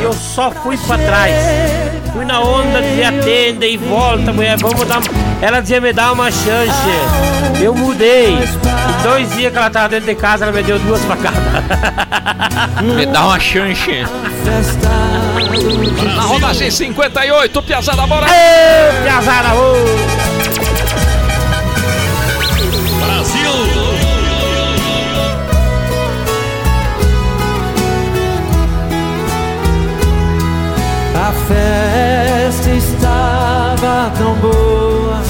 E eu só fui pra trás. Fui na onda de atende e volta, mulher, vamos dar. Ela dizia me dá uma chance. Eu mudei. Em dois dias que ela tava dentro de casa, ela me deu duas facadas. Me dá uma chance. Na rodagem 58, piazada, bora. Ê, piazada, ô! A festa tão boa,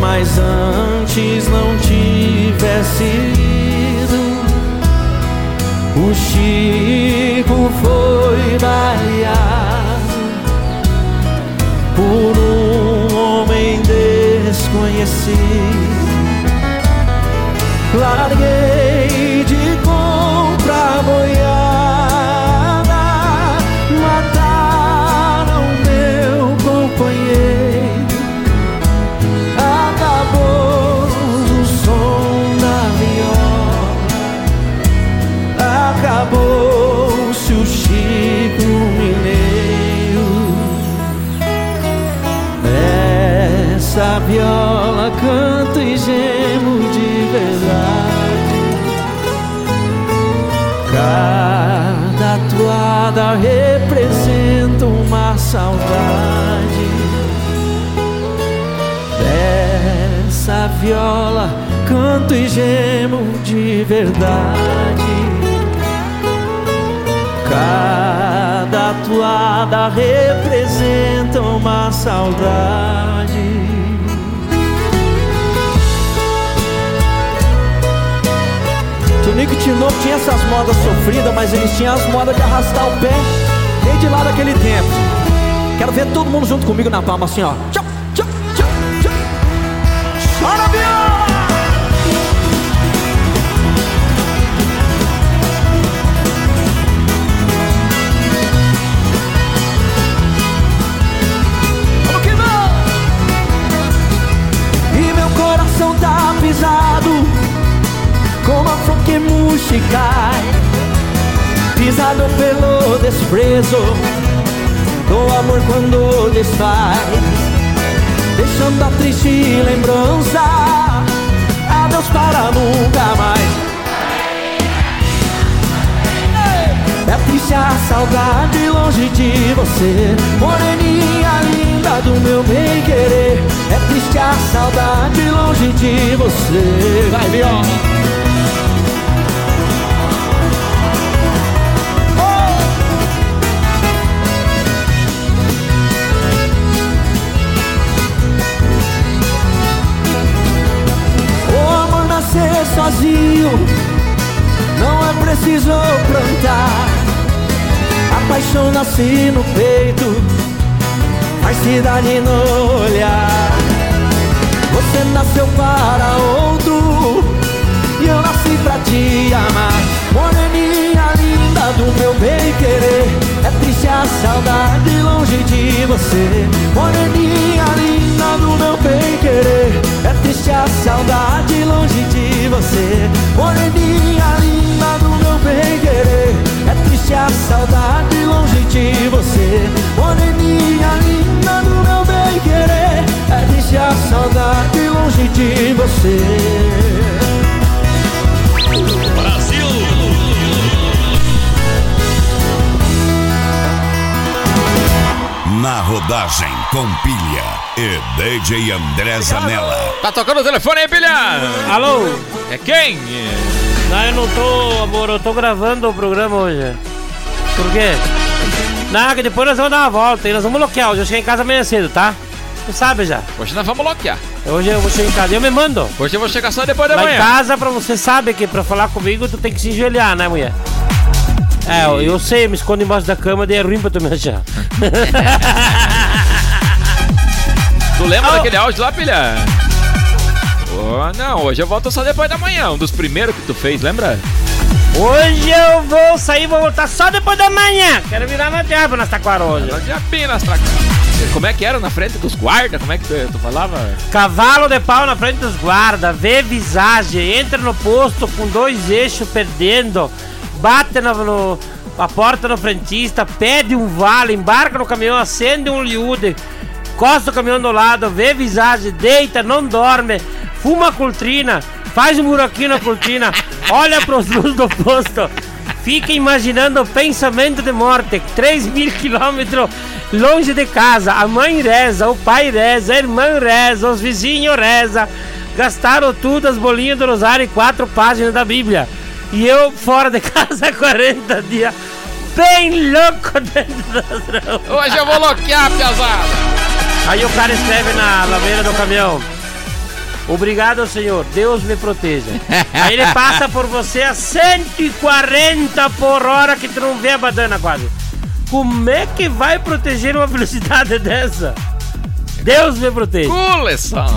mas antes não tivesse ido. O Chico foi baleado por um homem desconhecido. Larguei gemo de verdade. Cada toada representa uma saudade. Tonico Tinoco tinha essas modas sofridas, mas eles tinham as modas de arrastar o pé desde lá daquele tempo. Quero ver todo mundo junto comigo na palma assim, ó. Tchau, que cai Pisado pelo desprezo Do amor quando desfaz Deixando a triste lembrança Adeus para nunca mais. É triste a saudade longe de você. Moreninha linda do meu bem querer. É triste a saudade longe de você. Vai, viola sozinho. Não é preciso plantar. A paixão nasce no peito. Faz cidade no olhar. Você nasceu para outro. E eu nasci pra te amar. Moreninha linda do meu bem querer É triste a saudade longe de você. Moreninha linda do meu bem querer. É triste a saudade longe de você. Moreninha linda do meu bem querer. É triste a saudade longe de você. Moreninha linda do meu bem querer. É triste a saudade longe de você Na rodagem com pilha e DJ André Zanella. Tá tocando o telefone aí, pilha? Alô? É quem? Não, eu não tô, amor, eu tô gravando o programa hoje. Por quê? Não, que depois nós vamos dar uma volta e nós vamos bloquear hoje. Eu cheguei em casa amanhã cedo, tá? Tu sabe já. Hoje nós vamos bloquear. Hoje eu vou chegar em casa. Eu me mando. Hoje eu vou chegar só depois da Lá em manhã. casa, pra você sabe que pra falar comigo, tu tem que se enjoelhar, né, mulher? É, eu, eu sei, me escondo embaixo da cama, daí é ruim pra tu me achar. Tu lembra Ah, daquele áudio lá, pilha? Oh, não, hoje eu volto só depois da manhã. Um dos primeiros que tu fez, lembra? Hoje eu vou sair, vou voltar só depois da manhã. Quero virar na diabo nas taquaras hoje. Já apenas pra cá. Como é que era na frente dos guardas? Como é que tu, tu falava? Cavalo de pau na frente dos guardas, vê visagem, entra no posto com dois eixos perdendo, bate na no, a porta no frentista, pede um vale, embarca no caminhão, acende um liude, costa o caminhão do lado, vê visagem, deita, não dorme, fuma a cortina, faz um buraquinho na cortina, olha pros luzes do posto, fica imaginando o pensamento de morte, 3 mil quilômetros longe de casa, a mãe reza, o pai reza, a irmã reza, os vizinhos reza, gastaram tudo as bolinhas do rosário e quatro páginas da Bíblia. E eu fora de casa há 40 dias, bem louco dentro das ruas. Hoje eu vou bloquear, piazada. Aí o cara escreve na laveira do caminhão. Obrigado, senhor. Deus me proteja. Aí ele passa por você a 140 por hora que tu não vê a badana quase. Como é que vai proteger uma velocidade dessa? Deus me proteja. Coleção.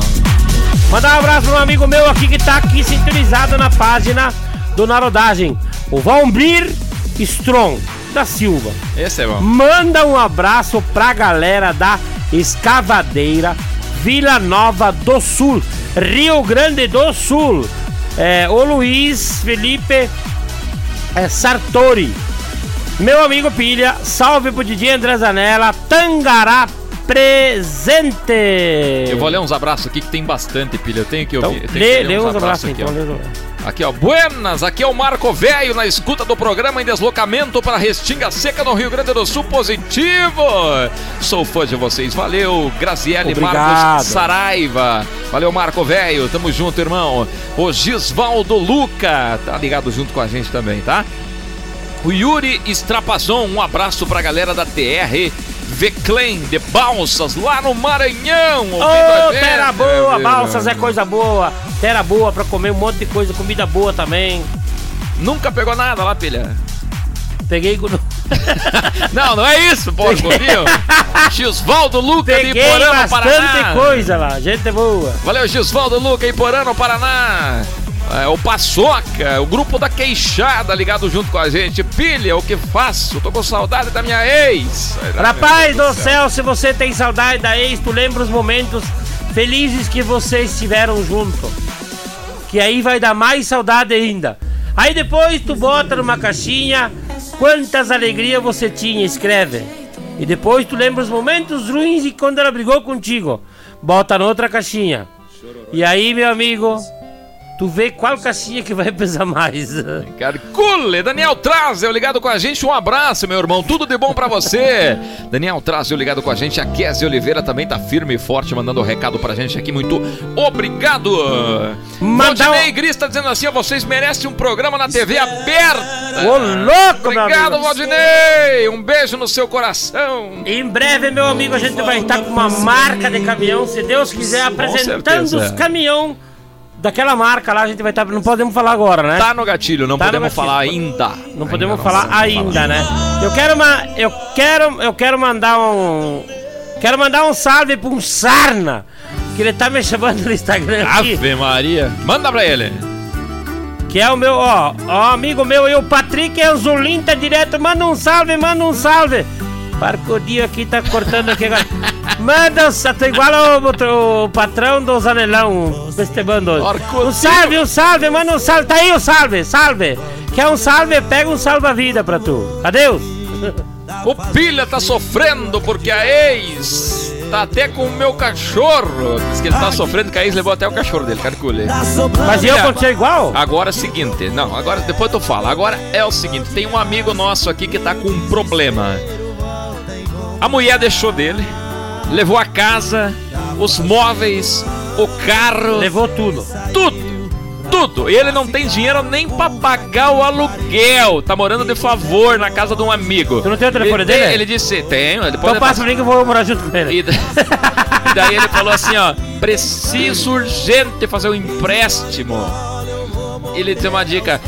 Mandar um abraço pra um amigo meu aqui que tá aqui sintonizado na página do Narodagem. O Valmir Strong da Silva. Esse é bom. Manda um abraço pra galera da Escavadeira Vila Nova do Sul, Rio Grande do Sul. É, o Luiz Felipe é, Sartori. Meu amigo Pilha, salve pro Didi André Zanella, Tangará presente. Eu vou ler uns abraços aqui que tem bastante, pilha. Eu tenho que Então, ouvir. eu tenho lê, que lê uns uns abraços aqui, então. Aqui, ó. Buenas, aqui é o Marco Velho na escuta do programa em deslocamento para Restinga Seca no Rio Grande do Sul. Positivo! Sou fã de vocês. Valeu, Graziele Obrigado. Marcos Saraiva. Valeu, Marco Velho. Tamo junto, irmão. O Gisvaldo Luca tá ligado junto com a gente também, tá? O Yuri Estrapazon, um abraço pra galera da TR Veclen de Balsas, lá no Maranhão. Ô, gente, terra boa, balsas é coisa boa. Terra boa pra comer um monte de coisa, comida boa também. Nunca pegou nada lá, pilha? Peguei Não, não é isso, pô, viu? Gisvaldo Luca de Peguei Iporã, bastante Paraná. coisa lá, gente boa. Valeu, Gisvaldo Luca, Iporã, no Paraná. É, o Paçoca, o grupo da queixada ligado junto com a gente. Pilha, o que faço? Tô com saudade da minha ex. Rapaz do céu, se você tem saudade da ex, tu lembra os momentos felizes que vocês estiveram junto. Que aí vai dar mais saudade ainda. Aí depois tu bota numa caixinha quantas alegrias você tinha, escreve. E depois tu lembra os momentos ruins e quando ela brigou contigo. Bota na outra caixinha. E aí, meu amigo, tu vê qual caixinha que vai pesar mais. Carcule, Daniel Trazio ligado com a gente, um abraço, meu irmão, tudo de bom pra você. Daniel Trazio ligado com a gente, a Kézia Oliveira também tá firme e forte, mandando um recado pra gente aqui, muito obrigado. Mandar Valdinei Gris tá dizendo assim, vocês merecem um programa na TV aberta. Ô, louco, meu Obrigado. Valdinei, um beijo no seu coração. Em breve, meu amigo, a gente vai estar com uma marca de caminhão, se Deus quiser, apresentando os caminhão daquela marca lá, a gente vai estar. Não podemos falar agora, né? Tá no gatilho, não Tá podemos gatilho. falar ainda. Não podemos Ainda falar ainda, né? Eu quero uma, eu quero, eu quero mandar um, quero mandar um salve para um sarna que ele tá me chamando no Instagram aqui, Ave Maria. Manda pra ele. que é o meu, ó, ó, amigo meu e o Patrick Anzolim tá direto, manda um salve, manda um salve. Parcodinho aqui tá cortando aqui agora. Manda, um tô igual ao, o patrão dos anelão, bestebando. Arcodinho. Um salve, um salve, manda um salve, tá aí o salve, salve. Quer um salve, pega um salva-vida pra tu. Adeus. O Pilha tá sofrendo porque a ex tá até com o meu cachorro. Diz que ele tá sofrendo que a ex levou até o cachorro dele, calcule. Mas eu aconteceu igual? Agora é o seguinte, não, agora depois tu fala. Agora é o seguinte, tem um amigo nosso aqui que tá com um problema. A mulher deixou dele, levou a casa, os móveis, o carro, Levou tudo. tudo. Tudo. E ele não tem dinheiro nem pra pagar o aluguel. Tá morando de favor na casa de um amigo. Tu não tem o telefone ele, dele? Ele disse, tenho. Depois Então passa pra mim que eu vou morar junto com ele. e e daí ele falou assim, ó, preciso urgente fazer um empréstimo. Ele deu uma dica.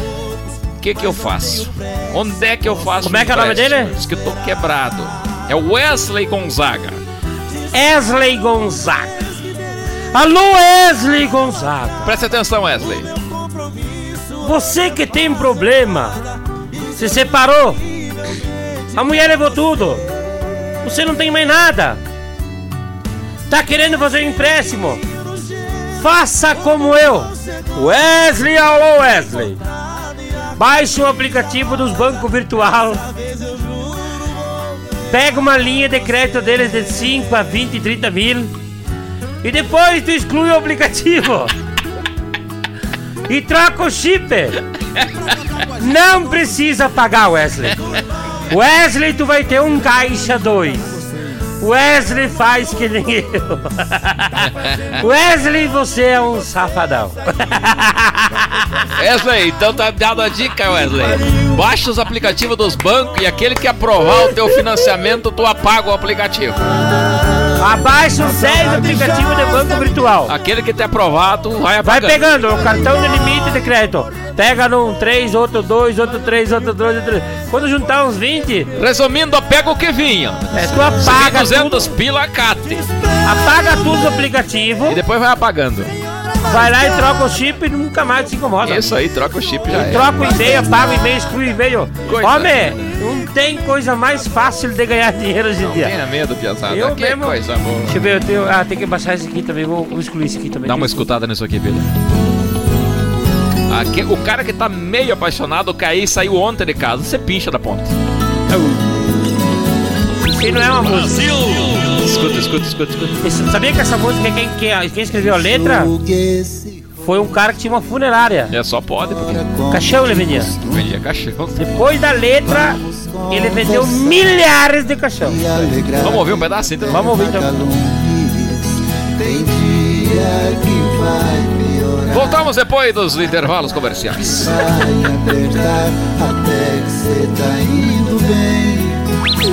O que que eu faço? Onde é que eu faço Como é que é o nome dele? Diz que eu tô quebrado. É o Wesley Gonzaga. Wesley Gonzaga. Alô, Wesley Gonzaga. Presta atenção, Wesley. Você que tem problema, se separou, a mulher levou tudo, você não tem mais nada, tá querendo fazer um empréstimo, faça como eu, Wesley, alô Wesley, baixe o aplicativo dos bancos virtual, pega uma linha de crédito deles de 5 a 20, 30 mil e depois tu exclui o aplicativo e troca o chip. Não precisa pagar, Wesley. Wesley, tu vai ter um caixa 2. Wesley faz que nem eu. Wesley, você é um safadão. Wesley, então tá dado a dica, Wesley. Baixa os aplicativos dos bancos e aquele que aprovar o teu financiamento, tu apaga o aplicativo. Abaixa os 10 aplicativos de banco virtual. Aquele que te aprovar, tu vai Vai apagando. pegando o cartão de limite de crédito. Pega num 3, outro 2, outro 3, outro 2, outro 3. Quando juntar uns 20, Resumindo, pega o que vinha. é, tu apaga tudo, 200 pila, cate. apaga tudo no aplicativo, E depois vai apagando. Vai lá e troca o chip e nunca mais se incomoda. Isso aí, troca o chip já é. Troca o e-mail, apaga o e-mail, exclui o e-mail. Homem, não tem coisa mais fácil de ganhar dinheiro hoje em dia. Tenha medo, piazada. Eu que mesmo- coisa boa. Deixa eu ver, eu tenho. Ah, tem que baixar esse aqui também. Vou, vou excluir esse aqui também. Dá uma escutada nisso aqui, Pedro. Aqui, o cara que tá meio apaixonado, cair e saiu ontem de casa. Você pincha da ponta. Isso aí não é uma música. Escuta, escuta, escuta, escuta. Sabia que essa música, quem, quem, quem escreveu a letra foi um cara que tinha uma funerária. É só pode, porque Caixão ele vendia. vendia caixão. Depois da letra, ele vendeu milhares de caixão. Vamos ouvir um pedacinho então? Vamos ouvir então. Voltamos depois dos intervalos comerciais. vai apertar até que cê tá indo bem.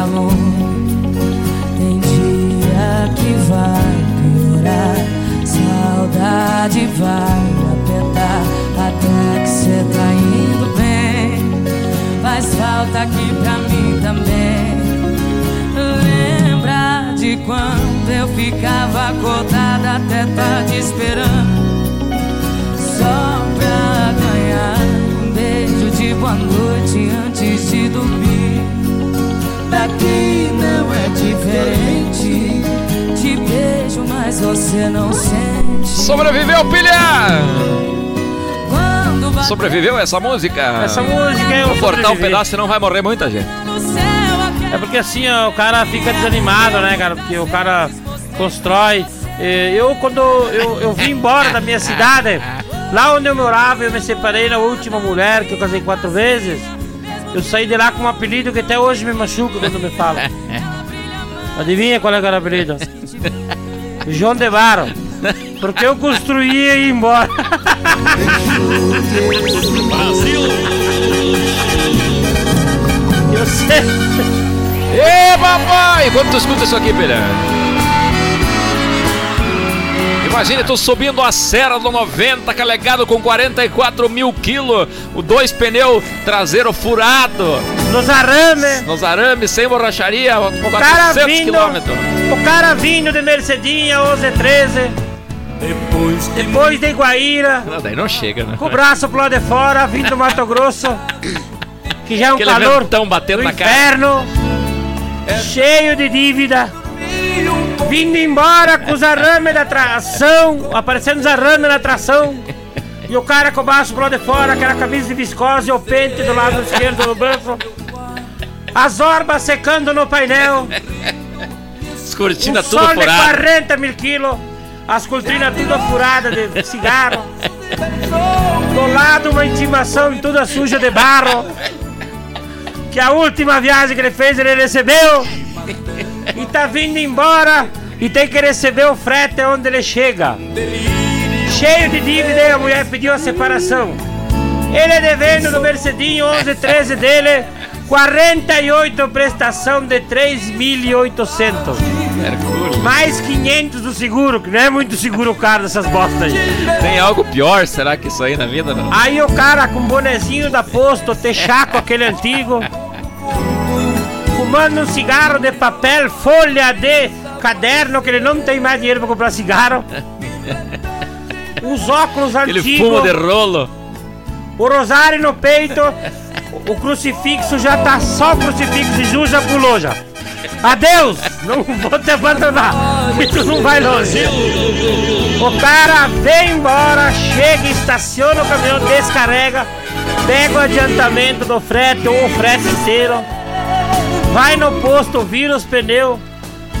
calor. Tem dia que vai piorar, saudade vai apertar até que cê tá indo bem. Faz falta aqui pra mim também. Lembra de quando eu ficava acordada até tarde esperando Não é diferente. Te beijo, mas você não sente. Sobreviveu, pilha! Sobreviveu essa música? Essa música é Vou o cortar um pedaço, senão vai morrer muita gente. É porque assim, ó, o cara fica desanimado, né, cara? Porque o cara constrói. Eu, quando eu, eu vim embora da minha cidade, lá onde eu morava, eu me separei da última mulher, que eu casei quatro vezes. Eu saí de lá com um apelido que até hoje me machuca quando me falam. Adivinha qual é era o apelido? João de Barro. Porque eu construía e ia embora. Eu sei. Ê, papai! Quando tu escuta isso aqui, pilha? Imagina, tu subindo a Serra do 90, carregado com 44 mil quilos, o dois pneus traseiro furado, Nos arames. nos arames, sem borracharia, com cara 400 vindo- quilômetros. O cara vindo de Mercedinha 1113, depois de Iguaíra, Não, daí não chega, né? com o braço pro lado de fora, vindo do Mato Grosso, que já é um Aquele calor ventão batendo do na cara. inferno, cheio de dívida, vindo embora com os arames da tração, aparecendo os arames na tração, e o cara com o braço pro lado de fora, aquela camisa de viscose e o pente do lado esquerdo do braço, as orbas secando no painel. As Um tudo sol de furado. 40 mil quilos, as cortinas tudo furadas de cigarro. Do lado uma intimação toda suja de barro. Que a última viagem que ele fez ele recebeu. E tá vindo embora e tem que receber o frete onde ele chega. Cheio de dívida e a mulher pediu a separação. Ele é devendo no Mercedinho 1113 dele 48 prestação de 3.800. Mercúrio. Mais 500 do seguro, que não é muito seguro o cara dessas bostas aí. Tem algo pior, será que isso aí na vida não? Aí o cara com bonezinho da posto, texaco aquele antigo, fumando um cigarro de papel, folha de caderno, que ele não tem mais dinheiro pra comprar cigarro. Os óculos Aquele antigos, fumo de rolo. o rosário no peito, o crucifixo já tá só o crucifixo, Jesus já pulou já. Adeus! Não vou te abandonar! E tu não vai longe! O cara vem embora, chega, estaciona o caminhão, descarrega, pega o adiantamento do frete ou o frete inteiro, vai no posto, vira os pneus,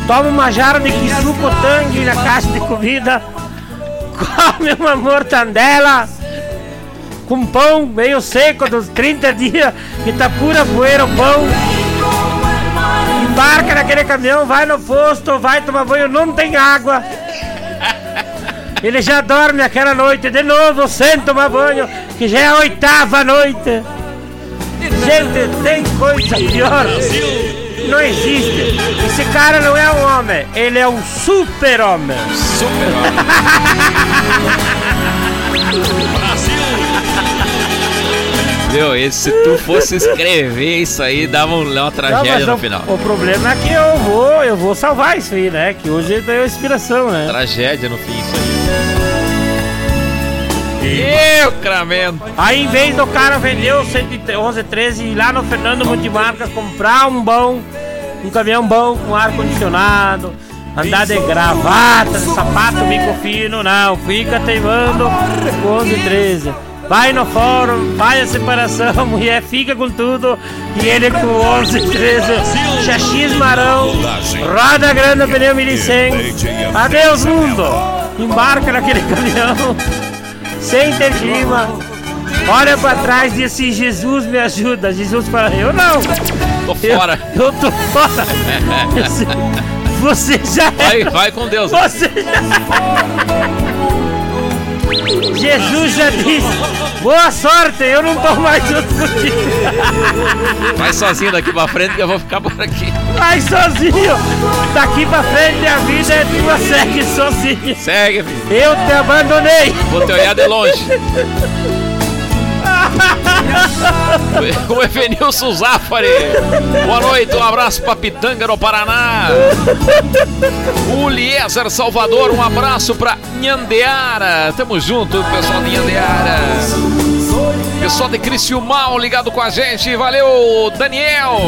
toma uma jarra de quisuco tangue na caixa de comida, come uma mortandela com pão meio seco dos 30 dias, que tá pura poeira o pão. Embarca naquele caminhão, vai no posto, vai tomar banho, não tem água. Ele já dorme aquela noite de novo, sem tomar banho, que já é a oitava noite. Gente, tem coisa pior. Não existe. Esse cara não é um homem, ele é um super-homem. Meu, e se tu fosse escrever isso aí, dava um- uma Não, tragédia mas no final. o problema é que eu vou, eu vou salvar isso aí, né? Que hoje ele deu inspiração, né? Tragédia no fim, isso aí. Eu, cramento. Aí em vez do cara vender o 111, 13 e ir lá no Fernando Multimarcas comprar um bom, um caminhão bom com ar condicionado, andar de gravata, de sapato bico fino, não, fica teimando com 11, 13. Vai no fórum, faz a separação, mulher fica com tudo e ele com 11, 13, chassis marão, roda grande, pneu 1100. Adeus mundo! Embarca naquele caminhão sem ter clima. Olha pra trás e diz assim, Jesus me ajuda. Jesus fala, eu não. Tô Eu, fora. eu tô fora. Você já é. Vai, vai com Deus. Você já... Jesus já disse: Boa sorte, eu não tô mais junto contigo. Vai sozinho daqui pra frente que eu vou ficar por aqui. Vai sozinho. Daqui pra frente a vida é tua, segue sozinho. Segue, filho. Eu te abandonei. Vou te olhar de longe. O Evenilson Zafari. Boa noite, um abraço pra Pitanga no Paraná. O Liezer Salvador, um abraço pra Nhandeara. Tamo junto, pessoal de Nhandeara. Pessoal de Criciúmal ligado com a gente. Valeu, Daniel.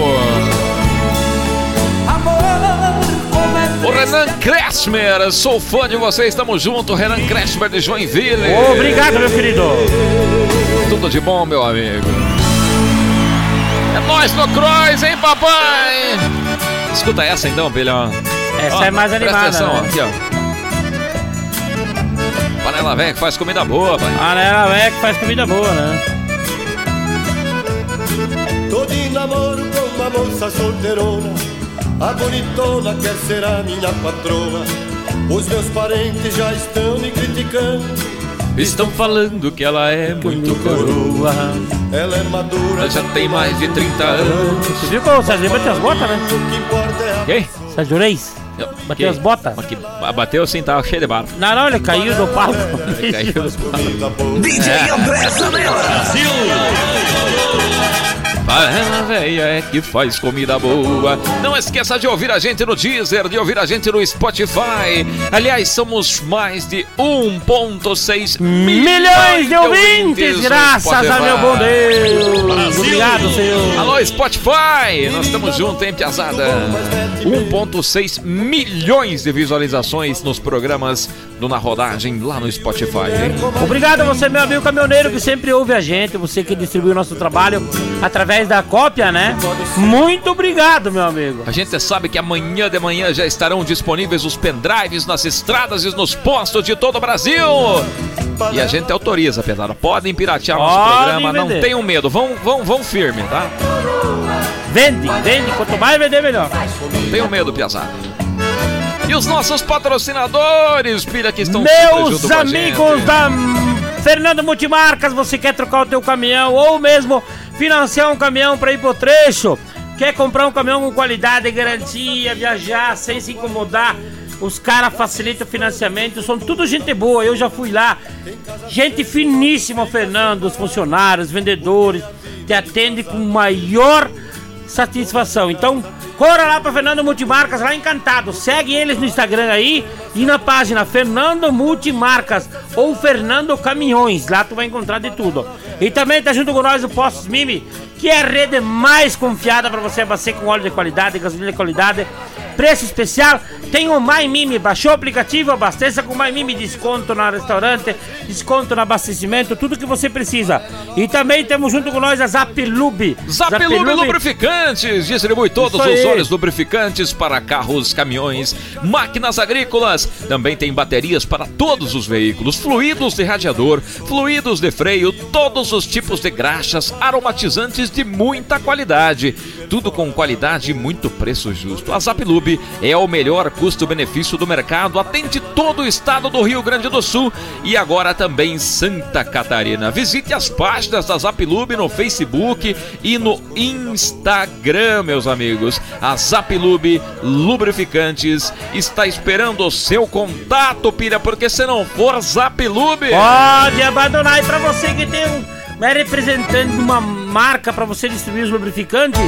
O Renan Kressmer, sou fã de vocês, tamo junto. Renan Kressmer de Joinville. Obrigado, meu querido. Tudo de bom, meu amigo. É nóis no Cross, hein, papai? Escuta essa então, filhão. Essa é mais presta animada, atenção, né? aqui, ó. Panela velha que faz comida boa, pai. Panela velha que faz comida boa, né? Tô de namoro com uma moça solteirona A bonitona quer ser a minha patroa Os meus parentes já estão me criticando Estão falando que ela é muito coroa. Ela é madura Ela já tem mais de 30 anos. Você viu como o Sérgio bateu as botas, né? O que importa é a Quem? Sérgio Reis. Bateu as botas. Mas que bateu sim, tava cheio de barro. Não, não, ele caiu do palco. Ele caiu do boa DJ André Zanella. Panela velha é que faz comida boa. Não esqueça de ouvir a gente no Deezer, de ouvir a gente no Spotify. Aliás, somos mais de 1.6 Milhões de ouvintes, graças a meu bom Deus. Obrigado, senhor. Alô, Spotify! Nós estamos juntos, hein, Piazada? 1.6 milhões de visualizações nos programas do Na Rodagem lá no Spotify, hein? Obrigado a você, meu amigo caminhoneiro, que sempre ouve a gente, você que distribui o nosso trabalho através da cópia, né? Muito obrigado, meu amigo. A gente sabe que amanhã de manhã já estarão disponíveis os pendrives nas estradas e nos postos de todo o Brasil. E a gente autoriza, Pedro. Podem piratear nosso Podem programa, não tenham medo. Vão, vão, vão firme, tá? Vende, vende, quanto mais vender, melhor. Não tenham medo, Piazada. E os nossos patrocinadores, pilha, que estão Meus amigos da Fernando Multimarcas, você quer trocar o teu caminhão ou mesmo financiar um caminhão para ir pro trecho? Quer comprar um caminhão com qualidade e garantia, viajar sem se incomodar? Os caras facilitam o financiamento, são tudo gente boa, eu já fui lá. Gente finíssima, Fernando, os funcionários, vendedores, te atende com maior satisfação. Então, corra lá para Fernando Multimarcas, lá encantado. Segue eles no Instagram aí e na página Fernando Multimarcas ou Fernando Caminhões. Lá tu vai encontrar de tudo. E também tá junto com nós o Postos Mimi, que é a rede mais confiada para você abastecer com óleo de qualidade, gasolina de qualidade. Preço especial, tem o My Mimi, baixou o aplicativo, abasteça com o My Mimi, desconto no restaurante, desconto no abastecimento, tudo que você precisa. E também temos junto com nós a Zapilube. Zapilube Lubrificantes distribui todos Isso os aí. óleos lubrificantes para carros, caminhões, máquinas agrícolas. Também tem baterias para todos os veículos, fluidos de radiador, fluidos de freio, todos os tipos de graxas, aromatizantes de muita qualidade. Tudo com qualidade e muito preço justo. A Zapilube é o melhor custo-benefício do mercado, atende todo o estado do Rio Grande do Sul e agora também Santa Catarina. Visite as páginas da Zapilube no Facebook e no Instagram, meus amigos. A Zapilube Lubrificantes está esperando o seu contato, pilha, porque se não for Zapilube... Pode abandonar. E pra você que tem um é representante de uma marca pra você distribuir os lubrificantes,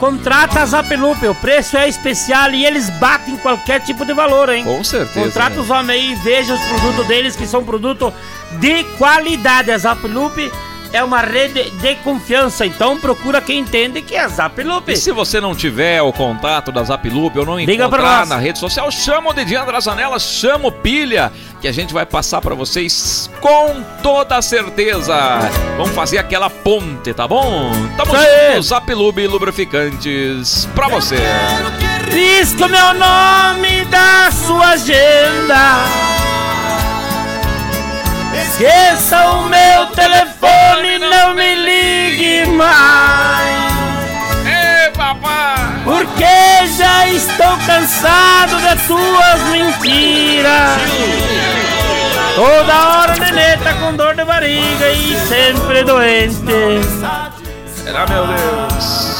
contrata a Zapelupe. O preço é especial e eles batem qualquer tipo de valor, hein? Com certeza. Contrata né? os homens aí, veja os produtos deles que são produtos de qualidade. A Zapelupe é uma rede de confiança, então procura quem entende que é a Zapelupe. E se você não tiver o contato da Zapilube ou não Liga encontrar na rede social, chama o Didi André Zanella, chama o Pilha, que a gente vai passar pra vocês com toda certeza. Vamos fazer aquela ponte, tá bom? Tamo juntos, Zapilube Lubrificantes, pra você. Risca o meu nome da sua agenda. Esqueça o meu telefone, não me ligue mais. Ei, papai! Porque já estou cansado das tuas mentiras. Toda hora o nenê tá com dor de barriga e sempre doente. Será, meu Deus?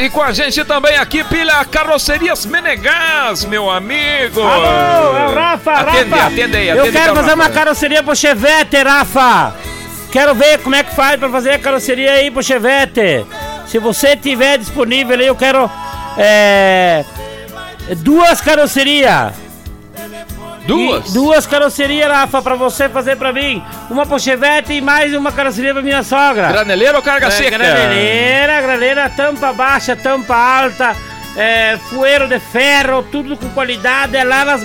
E com a gente também aqui, pilha Carrocerias Menegás, meu amigo. Alô, é o Rafa, Atende, Rafa. atende aí, Eu atende quero que é o fazer uma carroceria pro Chevette, Rafa. Quero ver como é que faz pra fazer a carroceria aí pro Chevette. Se você tiver disponível aí, eu quero é, duas carrocerias. Duas? E duas carrocerias, Rafa, pra você fazer pra mim. Uma pro Chevette e mais uma carroceria pra minha sogra. Graneleira ou carga É, seca? Graneleira, graneleira, tampa baixa, tampa alta, é, fueiro de ferro, tudo com qualidade. É lá nas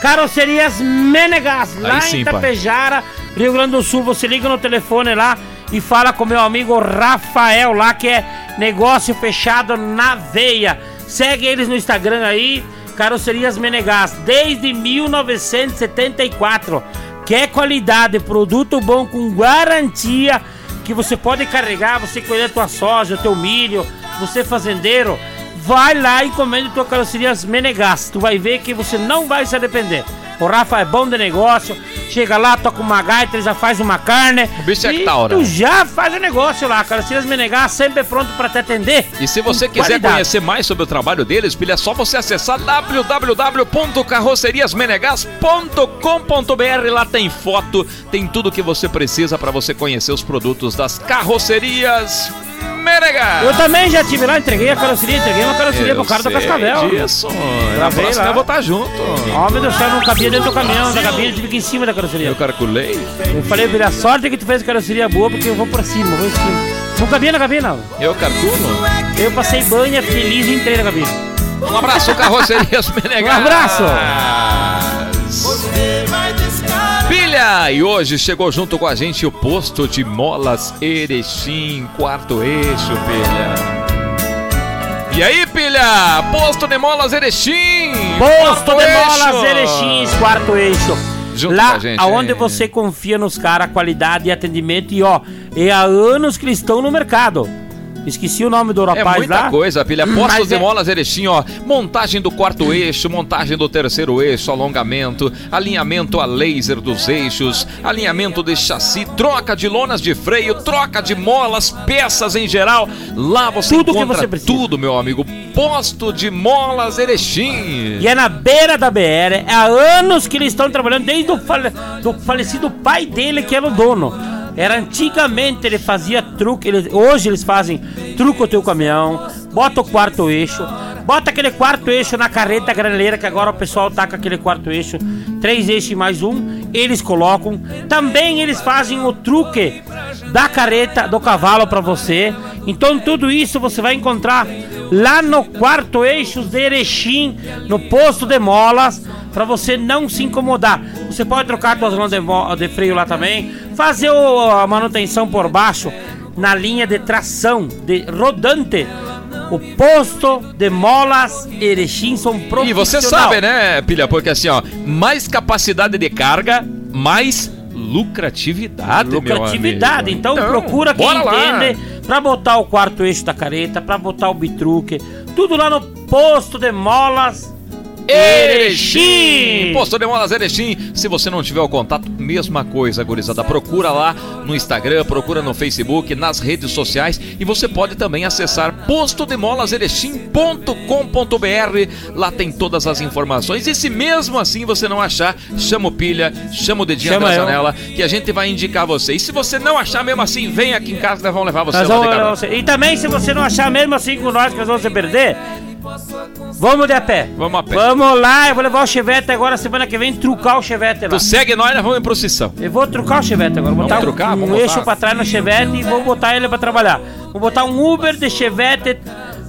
carrocerias Menegas, lá sim, em pai. Itapejara, Rio Grande do Sul. Você liga no telefone lá e fala com meu amigo Rafael lá, que é negócio fechado na veia. Segue eles no Instagram aí, Carrocerias Menegás, desde 1974. Quer qualidade, produto bom com garantia que você pode carregar, você colher tua soja, teu milho, você fazendeiro, vai lá e encomende tua carrocerias Menegás. Tu vai ver que você não vai se arrepender. O Rafa é bom de negócio, chega lá, toca uma gaita, ele já faz uma carne. O bicho é que tá, né? tu já faz o negócio lá. Carrocerias Menegás sempre pronto pra te atender. E se você quiser qualidade. conhecer mais sobre o trabalho deles, filha, é só você acessar www.carroceriasmenegas.com.br. Lá tem foto, tem tudo que você precisa para você conhecer os produtos das carrocerias Eu também já tive lá, entreguei a carroceria, entreguei uma carroceria pro cara sei Cascavel. disso. Na Gravei próxima lá. eu vou estar junto. Homem do céu, não cabia dentro do caminhão, da cabine, eu tive que ir em cima da carroceria. Eu calculei. Eu falei pra ele, a sorte é que tu fez carroceria boa, porque eu vou pra cima, eu vou em cima. Não cabia na cabine, não. Eu calculo. Eu passei banha feliz e entrei na cabine. Um abraço, carrocerias Menegas. Um abraço. E hoje chegou junto com a gente o posto de molas Erechim, quarto eixo, pilha. E aí, pilha? Posto de molas Erechim! Posto de eixo. molas Erechins, quarto eixo. Junto Lá gente, aonde hein? você confia nos caras, qualidade e atendimento. E ó, é há anos que eles estão no mercado. Esqueci o nome do É rapaz muita lá. coisa, pilha. Postos Mas de é- molas Erechim, ó. Montagem do quarto eixo, montagem do terceiro eixo, alongamento, alinhamento a laser dos eixos, alinhamento de chassi, troca de lonas de freio, troca de molas, peças em geral. Lá você Tudo que encontra você precisa. tudo, meu amigo. Posto de molas Erechim. E é na beira da BR. É há anos que eles estão trabalhando, desde o fale- do falecido pai dele, que era o dono. Era antigamente ele fazia truque, hoje eles fazem truque o teu caminhão, bota o quarto eixo, bota aquele quarto eixo na carreta graneleira, que agora o pessoal tá com aquele quarto eixo, três eixos e mais um, eles colocam. Também eles fazem o truque da carreta do cavalo para você. Então tudo isso você vai encontrar lá no quarto eixo de Erechim, no posto de molas, para você não se incomodar. Você pode trocar suas mãos de, de freio lá também, fazer o- a manutenção por baixo na linha de tração de rodante. O posto de molas Erechim são profissionais. E você sabe, né, pilha? Porque assim, ó, mais capacidade de carga, mais lucratividade, lucratividade. amigo. Então, procura quem entende pra botar o quarto eixo da careta, pra botar o bitruque, tudo lá no posto de molas Erechim! Posto de Molas Erechim. Se você não tiver o contato, mesma coisa, gurizada. Procura lá no Instagram, procura no Facebook, nas redes sociais e você pode também acessar postodemolas.erechim.com.br. Lá tem todas as informações. E se mesmo assim você não achar, chama o pilha, chama o dedinho Chama da janela que a gente vai indicar você. E se você não achar mesmo assim, vem aqui em casa, nós vamos levar você Nós lá vamos. E também, se você não achar mesmo assim com nós que nós vamos se perder, vamos de a pé. Vamos a pé. Vamos lá, eu vou levar o Chevette agora, semana que vem, trucar o Chevette lá. Tu segue nós, nós vamos em procissão. Eu vou trucar o Chevette agora, vou botar Vamos um, trocar? um Vamos eixo pra trás no Chevette e vou botar ele pra trabalhar. Vou botar um Uber de Chevette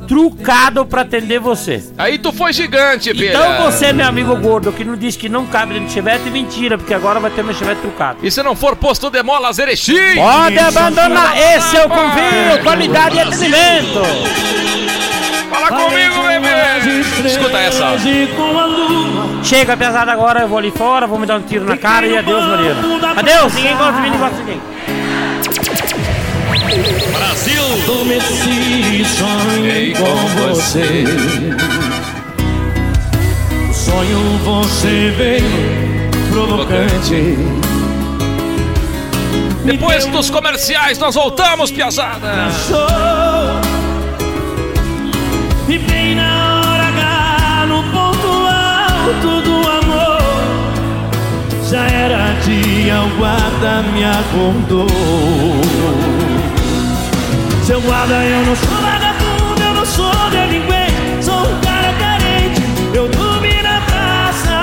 trucado pra atender você. Aí tu foi gigante, pilha. Então você, meu amigo gordo, que não diz que não cabe dentro do Chevette, mentira, porque agora vai ter meu Chevette trucado. E se não for posto de molas Erechim? Pode abandonar, esse eu confio, qualidade e atendimento. Fala comigo, bebê! Escuta essa. Chega, pesado agora, eu vou ali fora, vou me dar um tiro na cara e adeus, Mariana. Adeus, ninguém gosta de mim, ninguém gosta de ninguém. Brasil! Adormeci e sonhei com você. O sonho você veio provocante. Depois dos comerciais, nós voltamos, piazada! O guarda me acordou. Seu guarda, eu não sou vagabundo, eu não sou delinquente, sou um cara carente, eu dormi na praça.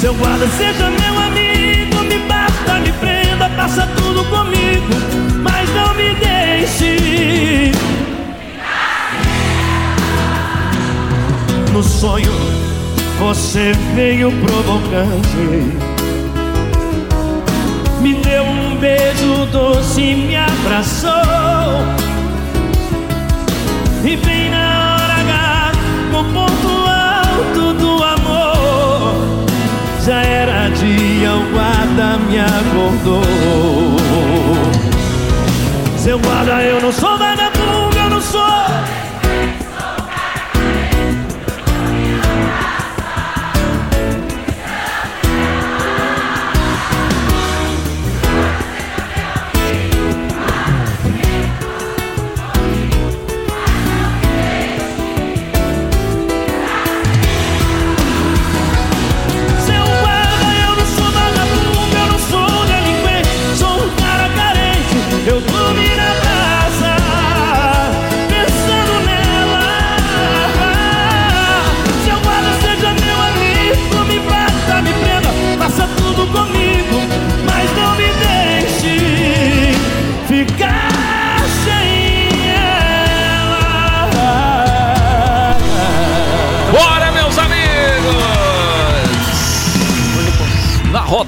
Seu guarda, seja meu amigo, me basta, me prenda, passa tudo comigo, mas não me deixe. No sonho, você veio provocante. Me deu um beijo doce e me abraçou. E bem na hora H, no ponto alto do amor, já era dia, o guarda me acordou. Seu guarda, eu não sou vagabundo,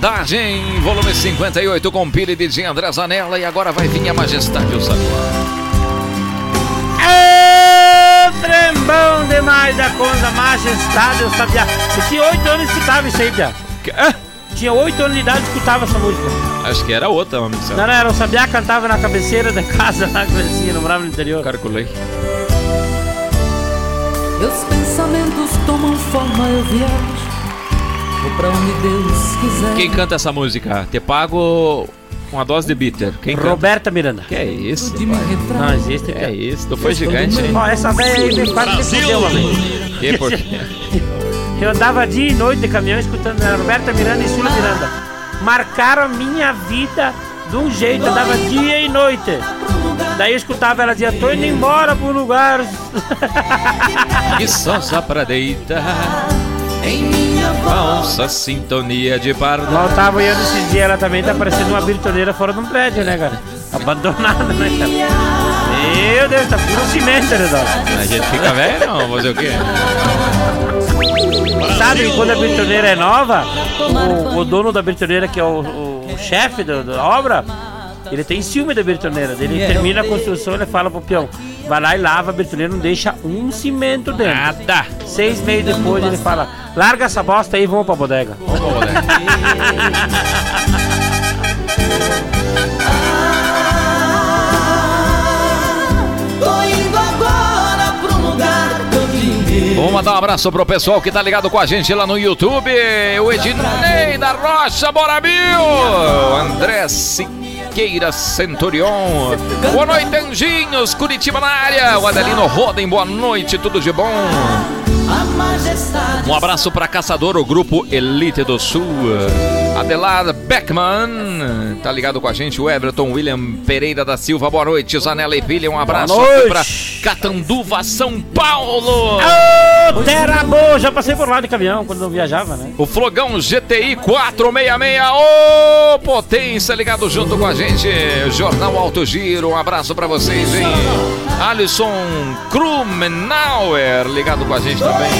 rodagem, volume 58 com Pire de André Zanella e agora vai vir a Majestade o Saguá. É trembão demais da conta, majestade, eu sabia. Eu tinha 8 anos e escutava isso aí, Pia. Tinha 8 anos de idade e escutava essa música. Acho que era outra, homem. céu. Não, não, era o Sabiá cantava na cabeceira da casa lá, crescia, não morava no interior. Calculei. Meus pensamentos tomam forma, eu viajo. Vou pra onde Deus quiser. Quem canta essa música? Te pago uma dose de bitter. Quem canta? Roberta Miranda. Que é isso? Não existe, É isso, tu foi gigante, hein? Ó, essa velha aí me quase me fudeu. Que por quê? Eu andava dia e noite de caminhão escutando a Roberta Miranda e Sula Miranda. Marcaram a minha vida de um jeito, eu andava dia e noite. Daí eu escutava ela dizia, tô indo embora pro lugar. E só só pra deitar Em minha Falsa sintonia de pardo Lá eu tava olhando esses dias, ela também tá parecendo uma birtoneira fora de um prédio, né, cara? Abandonada, né, cara? Meu Deus, tá puro cimento, né, Dó? A gente fica velho, não? Fazer o quê? Sabe quando a birtoneira é nova, o, o dono da birtoneira, que é o, o chefe da obra, ele tem ciúme da birtoneira. Ele termina a construção, ele fala pro peão, vai lá e lava a birtoneira, não deixa um cimento dentro. Nada. Seis meses depois ele fala, larga essa bosta aí e vamos pra bodega. Vamos pra bodega. Tô indo agora pro lugar que eu te Vamos mandar um abraço pro pessoal que tá ligado com a gente lá no YouTube. O Ednei da Rocha Borabil. André Siqueira Centurion. Boa noite, Anjinhos. Curitiba na área. O Adelino Roden, boa noite. Tudo de bom? Um abraço para Caçador, o grupo Elite do Sul. Adelar Beckman, tá ligado com a gente? O Everton William Pereira da Silva, boa noite. Zanella e Pilha, um abraço noite. para Catanduva, São Paulo. Ô, terra boa! Já passei por lá de caminhão quando eu viajava, né? O Flogão GTI 466, ô potência, ligado junto com a gente. Jornal Alto Giro, um abraço pra vocês, hein? Alisson Krumenauer, ligado com a gente também.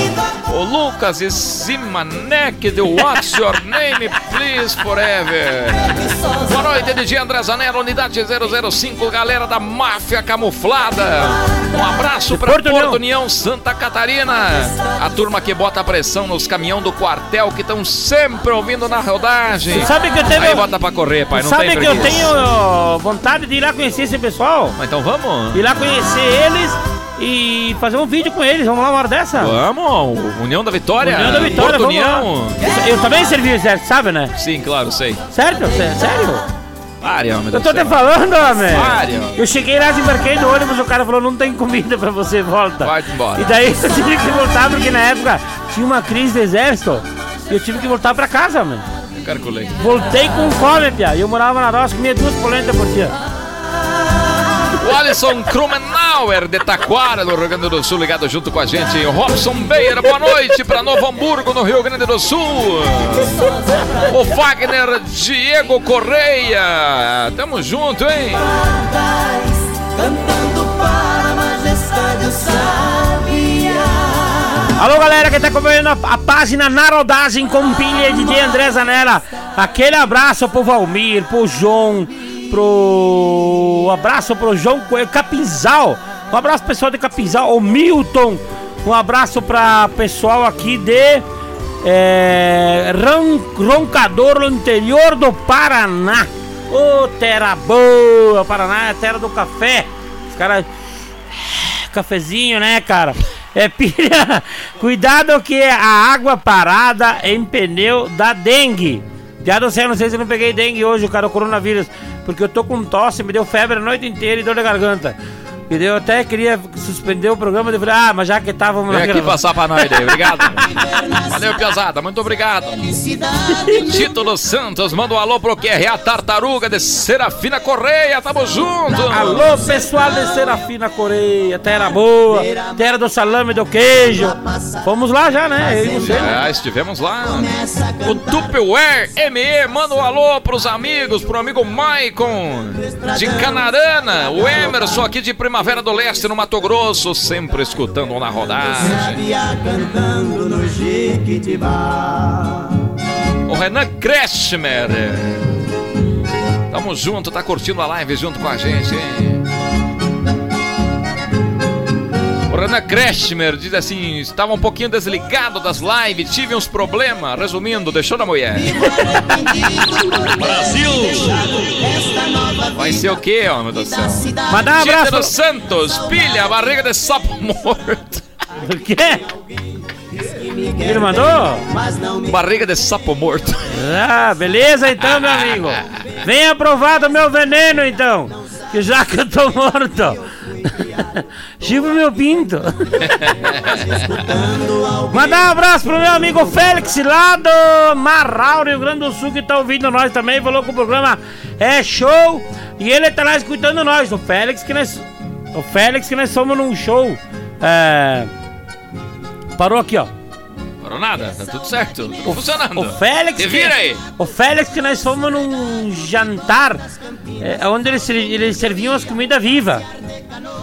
O Lucas Simanek, do What's Your Name, Please Forever. Boa noite, DJ André Zanella, unidade 005, galera da Máfia Camuflada. Um abraço pra Porto Porto, União. Santa Catarina. A turma que bota pressão nos caminhão do quartel que estão sempre ouvindo na rodagem. Tu sabe que eu tenho- Aí bota pra correr, pai, não Sabe tem que eu tenho vontade de ir lá conhecer esse pessoal? Mas Então vamos? Ir lá conhecer eles e fazer um vídeo com eles. Vamos lá uma hora dessa? Vamos, União da Vitória. União da Vitória, Porto. União. Eu também servi o exército, sabe, né? Sim, claro, sei. Sério? Sé- Sério? Pare, homem Eu tô te falando, homem. Pare. Eu cheguei lá, desembarquei no ônibus, o cara falou, não tem comida pra você, volta. Vai embora. E daí eu tive que voltar, porque na época tinha uma crise do exército. E eu tive que voltar pra casa, homem. Calculei. Voltei com fome, pia. E eu morava na roça, comia duas polentas por dia. O Alisson Krumenauer de Taquara, no Rio Grande do Sul, ligado junto com a gente. O Robson Beira, boa noite para Novo Hamburgo, no Rio Grande do Sul. O Wagner Diego Correia. Tamo junto, hein? Cantando para a majestade. Alô, galera que tá acompanhando a, a página Narodagem com pilha e DJ André Zanella. Aquele abraço pro Valmir, pro João, pro. Abraço pro João Coelho, Capinzal. Um abraço pessoal de Capinzal, o Milton. Um abraço pra pessoal aqui de. É, Ron- Roncador, no interior do Paraná. Ô, terra boa, Paraná é terra do café. Os caras cafezinho, né, cara? É pilha. Cuidado que a água parada em pneu dá dengue. Do céu, não sei se eu não peguei dengue hoje, cara, o coronavírus. Porque eu tô com tosse, me deu febre a noite inteira e dor de garganta. E eu até queria suspender o programa, eu falei, ah, mas já que tava, vamos Vem aqui passar pra nós daí, obrigado. Valeu, Piazada, muito obrigado. Tito dos Santos, manda um alô pro QRA Tartaruga de Serafina Correia, tamo junto. Alô, pessoal de Serafina Coreia, terra boa, terra do salame e do queijo. Fomos lá já, né? Eu e você. Já estivemos lá. O Tupperware ME, manda um alô pros amigos, pro amigo Maicon de Canarana, o Emerson aqui de Primavera do Leste, no Mato Grosso, sempre escutando na rodagem. O Renan Kretschmer. Tamo junto, tá curtindo a live junto com a gente, hein? O Renan Kretschmer diz assim: estava um pouquinho desligado das lives, tive uns problemas. Resumindo, deixou na mulher. Vai ser o quê, homem do céu? Mandar um abraço Santos, pilha, barriga de sapo morto. O quê? Ele mandou? Barriga de sapo morto. Ah, beleza então, meu amigo. Venha provar do meu veneno então. Que já que eu tô morto. Chivo meu pinto. Mandar um abraço pro meu amigo Félix lá do Marral, Rio Grande do Sul, que tá ouvindo nós também. Falou que o programa é show. E ele tá lá escutando nós. O Félix que nós. O Félix que nós somos num show. É. Parou aqui, ó. Parou nada, tá tudo certo, tudo funcionando. O Félix. Se que- vira aí. O Félix que nós fomos num jantar é, onde eles, eles serviam as comidas vivas.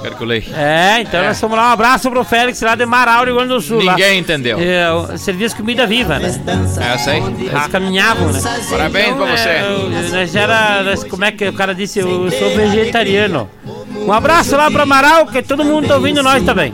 Calculei. É, então nós fomos lá. Um abraço pro Félix lá de Marau, Rio Grande do Sul. lá. Ninguém entendeu. É, o- servia as comidas vivas, né? É, eu sei. Eles caminhavam, né? Parabéns pra você. é, eu- nós era, nós- como é que o cara disse? Eu sou vegetariano. Um abraço lá pra Amaral, que todo mundo tá ouvindo nós também.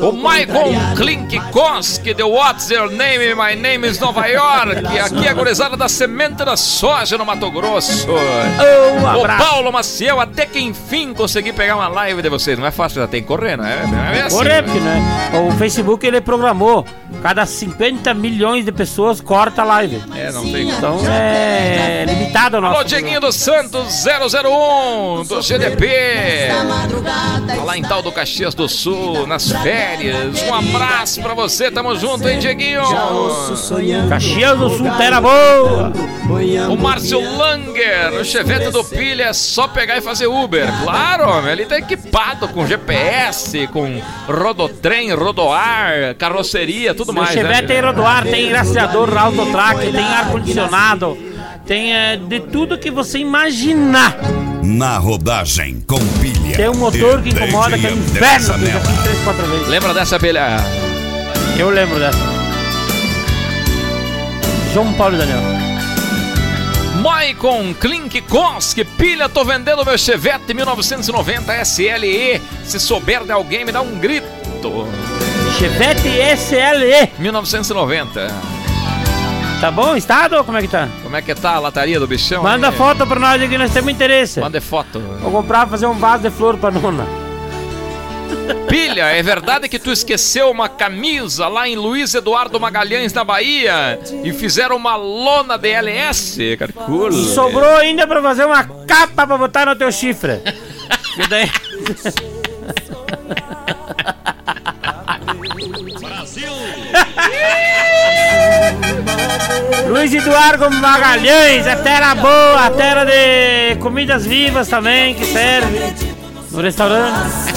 O Michael Klinkkoski de What's Your Name? My Name is Nova York. Aqui é a gurizada da Semente da Soja no Mato Grosso. Um o. Paulo Maciel, até que enfim consegui pegar uma live de vocês. Não é fácil, já tem que correr, não é? Não é assim, Correr, né? porque né? O Facebook ele programou. Cada 50 milhões de pessoas corta a live. É, não tem Então é limitado o nosso. Alô, Dieguinho dos Santos 001 do GDP. Tá lá em tal do Caxias do Sul, nas férias. Um abraço pra você, tamo junto, hein, Dieguinho? Caxias do Sul, terra boa. O Márcio Langer, o chevette do Pilha é só pegar e fazer Uber. Claro, homem, ele tá equipado com GPS, com rodotrem, rodoar, carroceria, tudo O mais. Chevette né? tem rodoar, tem rastreador autotrack, tem ar-condicionado, tem é, de tudo que você imaginar. Na rodagem com pilha. Tem um motor que incomoda, que é um inferno, André que eu já fiz três, quatro vezes. Lembra dessa pilha? Eu lembro dessa. João Paulo e Daniel. Maicon Klinkkoski, pilha, tô vendendo meu Chevette 1990 SLE. Se souber de alguém, me dá um grito. Chevette SLE. 1990. Tá bom estado como é que tá? Como é que tá a lataria do bichão? Manda aí? foto pra nós aqui, nós temos interesse. Manda foto. Vou comprar, fazer um vaso de flor pra nona. Pilha, é verdade que tu esqueceu uma camisa lá em Luiz Eduardo Magalhães, na Bahia, e fizeram uma lona DLS? Carcula. Sobrou ainda pra fazer uma capa pra botar no teu chifre. Que daí... Luiz Eduardo Magalhães, a terra boa, a terra de comidas vivas também, que serve no restaurante.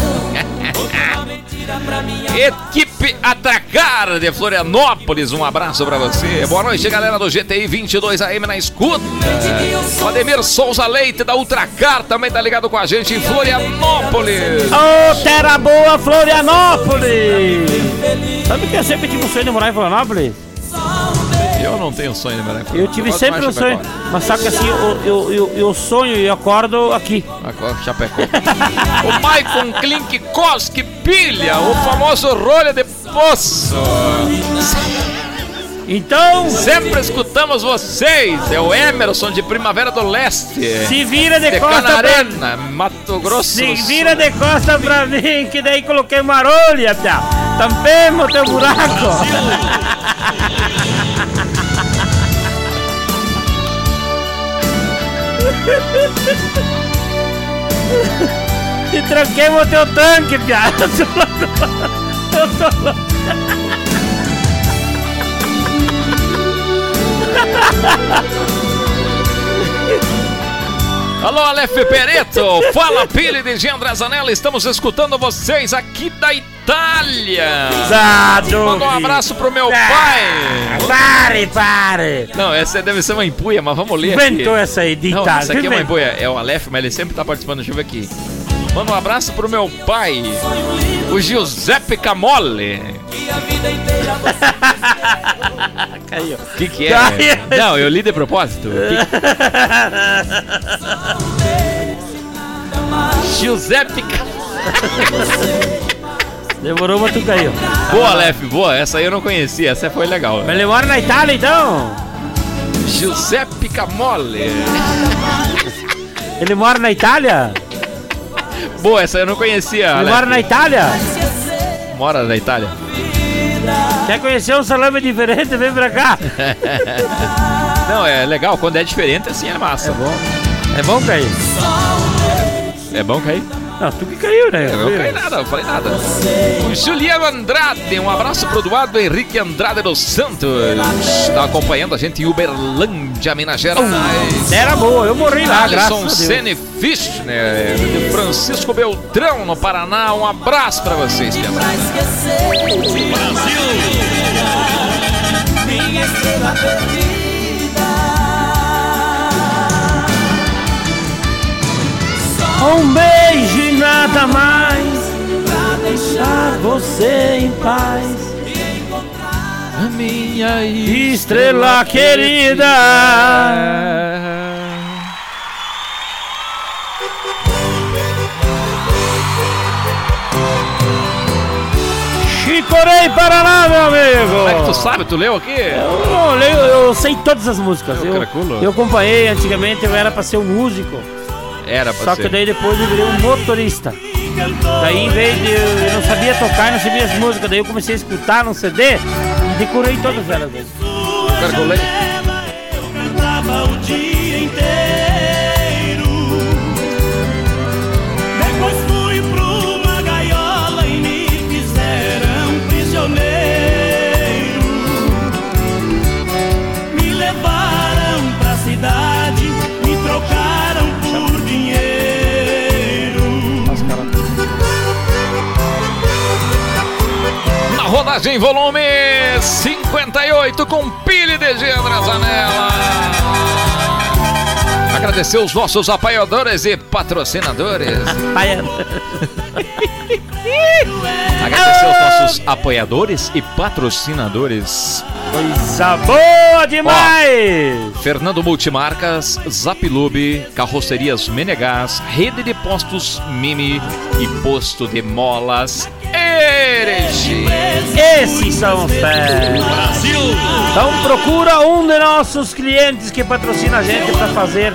Equipe Atacar de Florianópolis, um abraço pra você. Boa noite, galera do GTI 22 AM na escuta. O Ademir Souza Leite da Ultracar também tá ligado com a gente em Florianópolis. Ô, terra boa, Florianópolis! Sabe que eu sempre sonho de morar em Florianópolis? Eu não tenho sonho de em Eu tive Gosto sempre um sonho, Chapecó. mas só que assim, eu, eu, eu, eu sonho e acordo aqui. Agora, Chapecó. o Maicon Klink Koski Pilha, o famoso rolha de poço. Então, sempre escutamos vocês. É o Emerson de Primavera do Leste. Se vira de de costa pra- Canarena, Mato Grosso. Se vira de costa pra mim, que daí coloquei uma rolha, pia. Tampemos teu buraco. E tranquemos teu tanque, louco. Eu tô louco. Alô, Aleph Pereto, fala Pili de Gendra Zanella, estamos escutando vocês aqui da Itália. Dado. Manda um abraço pro meu pai. Pare, pare. Não, essa deve ser uma empuia, mas vamos ler Inventou aqui. essa aí de Não, Itália. essa aqui é uma empuia, é o Aleph, mas ele sempre tá participando, deixa eu ver aqui. Manda um abraço pro meu pai, o Giuseppe Camole. Caiu. O que que é? Caiu. Não, eu li de propósito. Que- Giuseppe Camole. Demorou, mas tu caiu. Boa, Aleph, boa. Essa aí eu não conhecia, essa foi legal. Mas ele mora na Itália, então? Giuseppe Camole. Ele mora na Itália? Boa, essa eu não conhecia. Ele mora na Itália? Mora na Itália. Quer conhecer um salame diferente? Vem pra cá. Não, é legal. Quando é diferente, assim é massa. É bom. É bom cair. É bom cair? Não, tu que caiu, né? Eu não caí nada, não falei nada. O Juliano Andrade, um abraço pro Eduardo Henrique Andrade dos Santos. Tá acompanhando a gente em Uberlândia, Minas Gerais. Era boa, eu morri lá, graças a Alisson Deus. Sene Fischner, de Francisco Beltrão, no Paraná. Um abraço pra vocês, Pedro. Minha estrela perdida. Um beijo e nada mais pra deixar você em paz. A minha estrela querida. Chicorei Paraná, meu amigo! Como é que tu sabe? Tu leu aqui? Eu, não leio, eu sei todas as músicas. Meu Eu, craculo. eu acompanhei antigamente, eu era pra ser um músico. Era pra Só ser. que daí depois eu virei um motorista. Daí em vez de eu, não sabia tocar, não sabia as músicas, daí eu comecei a escutar no CD e decorei todas elas. Carcolei. Rodagem volume 58 com Pili de Zanella. Agradecer os nossos apoiadores e patrocinadores. Agradecer os nossos apoiadores e patrocinadores. Coisa boa demais! Fernando Multimarcas, Zapilube, Carrocerias Menegás, Rede de Postos Mimi e Posto de Molas. Esses são fé. Brasil! Então procura um de nossos clientes que patrocina a gente para fazer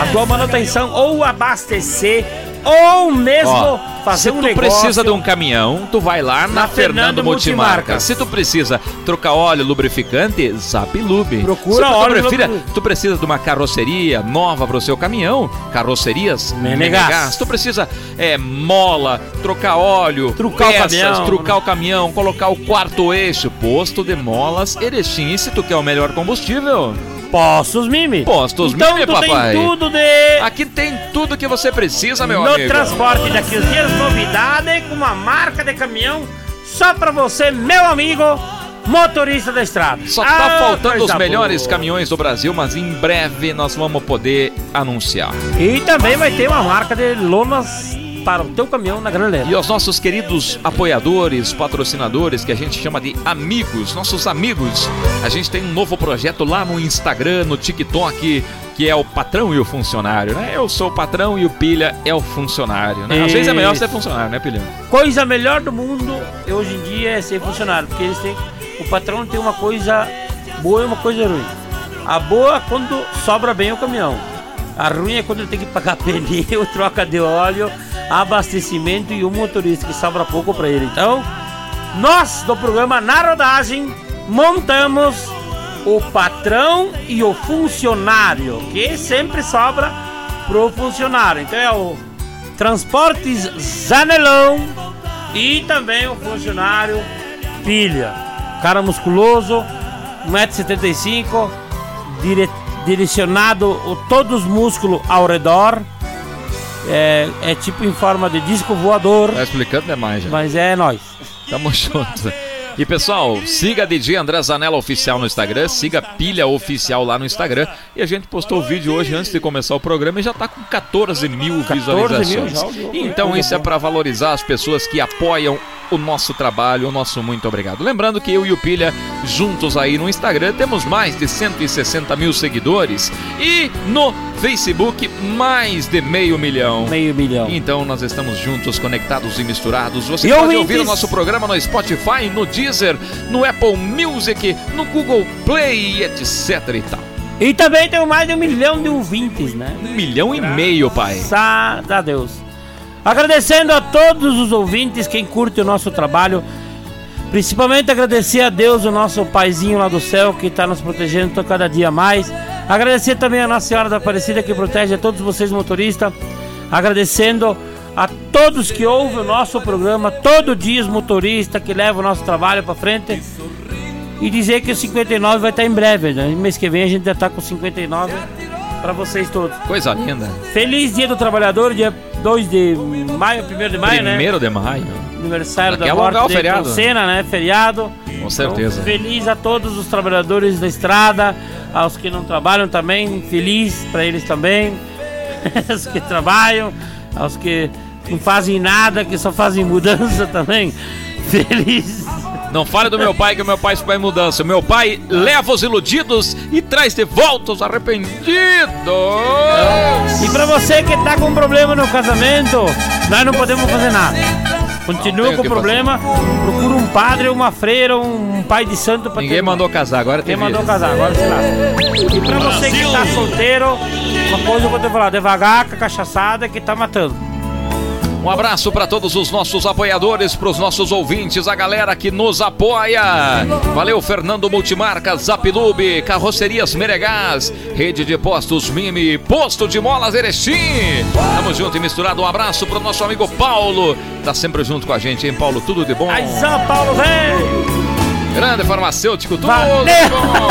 a tua manutenção ou abastecer ou mesmo Ó, fazer se um tu negócio. precisa de um caminhão, tu vai lá na, Na Fernando, Fernando Multimarca. Se tu precisa trocar óleo, lubrificante, Zap Lube. Procura se tu, óleo, prefira- tu precisa de uma carroceria nova para o seu caminhão, carrocerias Menegás. Menegás. Tu precisa é, mola, trocar óleo, Trucar o peças, caminhão. trucar o caminhão, colocar o quarto eixo, posto de molas, Erechim. E se tu quer o melhor combustível? Postos Mimi. Postos então, Mimi, tu papai. tem tudo de Aqui tem tudo que você precisa, meu no amigo. transporte daqui os dias, novidade com uma marca de caminhão só pra você, meu amigo, motorista da estrada. Só tá Ah, faltando os melhores boa. caminhões do Brasil, mas em breve nós vamos poder anunciar. E também vai ter uma marca de lonas para o teu caminhão na Gran Leva. E os nossos queridos apoiadores, patrocinadores, que a gente chama de amigos, nossos amigos, a gente tem um novo projeto lá no Instagram, no TikTok, que é o patrão e o funcionário, né? Eu sou o patrão e o Pilha é o funcionário, né? Às vezes é melhor ser funcionário, né, Pilha? Coisa melhor do mundo hoje em dia é ser funcionário, porque eles têm, o patrão tem uma coisa boa e uma coisa ruim. A boa é quando sobra bem o caminhão. A ruim é quando ele tem que pagar pneu, troca de óleo, abastecimento e o motorista que sobra pouco para ele. Então, nós do programa Na Rodagem montamos o patrão e o funcionário, que sempre sobra pro funcionário. Então é o Transportes Zanelão e também o funcionário Pilha. Cara musculoso, 1,75m, dire, direcionado todos os músculos ao redor. É, é tipo em forma de disco voador, Tá explicando demais já. mas é nós. Tamo junto. E pessoal, siga a DJ André Zanella Oficial no Instagram, siga a Pilha Oficial lá no Instagram. E a gente postou o vídeo hoje antes de começar o programa e já tá com 14 mil 14 visualizações. mil então isso é para valorizar as pessoas que apoiam o nosso trabalho, o nosso muito obrigado. Lembrando que eu e o Pilha, juntos aí no Instagram, temos mais de 160 mil seguidores. E no Facebook, mais de meio milhão. Meio milhão. Então nós estamos juntos, conectados e misturados. Você E pode ouvintes? ouvir o nosso programa no Spotify, no Deezer, no Apple Music, no Google Play, etc e tal. E também tem mais de um milhão de ouvintes, né? Um milhão e meio, pai. Graças a Deus. Agradecendo a todos os ouvintes, quem curte o nosso trabalho. Principalmente agradecer a Deus, o nosso paizinho lá do céu, que está nos protegendo cada dia mais. Agradecer também a Nossa Senhora da Aparecida, que protege a todos vocês motoristas. Agradecendo a todos que ouvem o nosso programa, todo dia os motoristas que levam o nosso trabalho para frente. E dizer que o 59 vai estar em breve, né? Mês que vem a gente já está com 59 para vocês todos. Coisa linda. Feliz Dia do Trabalhador, dia 2 de maio, 1 de maio, né? Primeiro de maio. Aniversário Daqui da morte de feriado. Ayrton Senna, né? Feriado. Com certeza. Então, feliz a todos os trabalhadores da estrada, aos que não trabalham também, feliz para eles também. Os que trabalham, aos que não fazem nada, que só fazem mudança também. Feliz. Não fale do meu pai, que o meu pai foi em mudança. O meu pai leva os iludidos e traz de volta os arrependidos. E pra você que tá com problema no casamento, nós não podemos fazer nada. Continua o com que problema, procura um padre, uma freira, um pai de santo pra Ninguém ter- mandou casar, agora tem Quem mandou casar, agora sei lá. E pra você que tá solteiro, uma coisa eu vou te falar, devagar com a cachaçada que tá matando. Um abraço para todos os nossos apoiadores, para os nossos ouvintes, a galera que nos apoia. Valeu, Fernando Multimarcas, Zapilube, Carrocerias Meregás, Rede de Postos Mimi, Posto de Molas Erechim. Tamo junto e misturado. Um abraço para o nosso amigo Paulo. Tá sempre junto com a gente, hein, Paulo? Tudo de bom? Aí, São Paulo, velho! Grande farmacêutico, tudo Valeu. bom.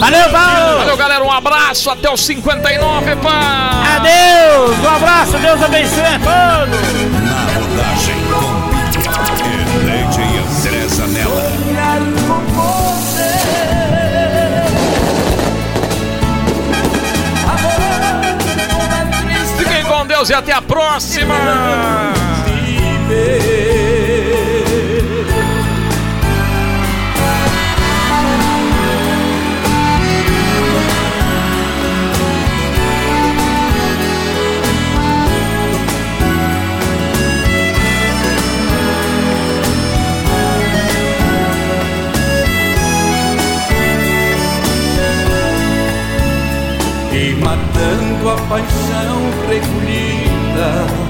Valeu, Paulo! Valeu, galera. Um abraço. Até os 59, pá. Adeus! Um abraço, Deus abençoe a todos! Na rodagem com e DJ André Zanella. Fiquem com Deus e até a próxima. Paixão recolhida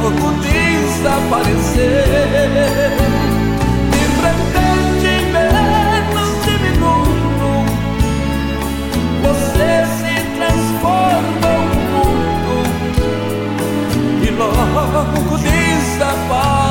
corpo desaparecer. De repente, menos de minuto, você se transforma um mundo e logo desaparecer.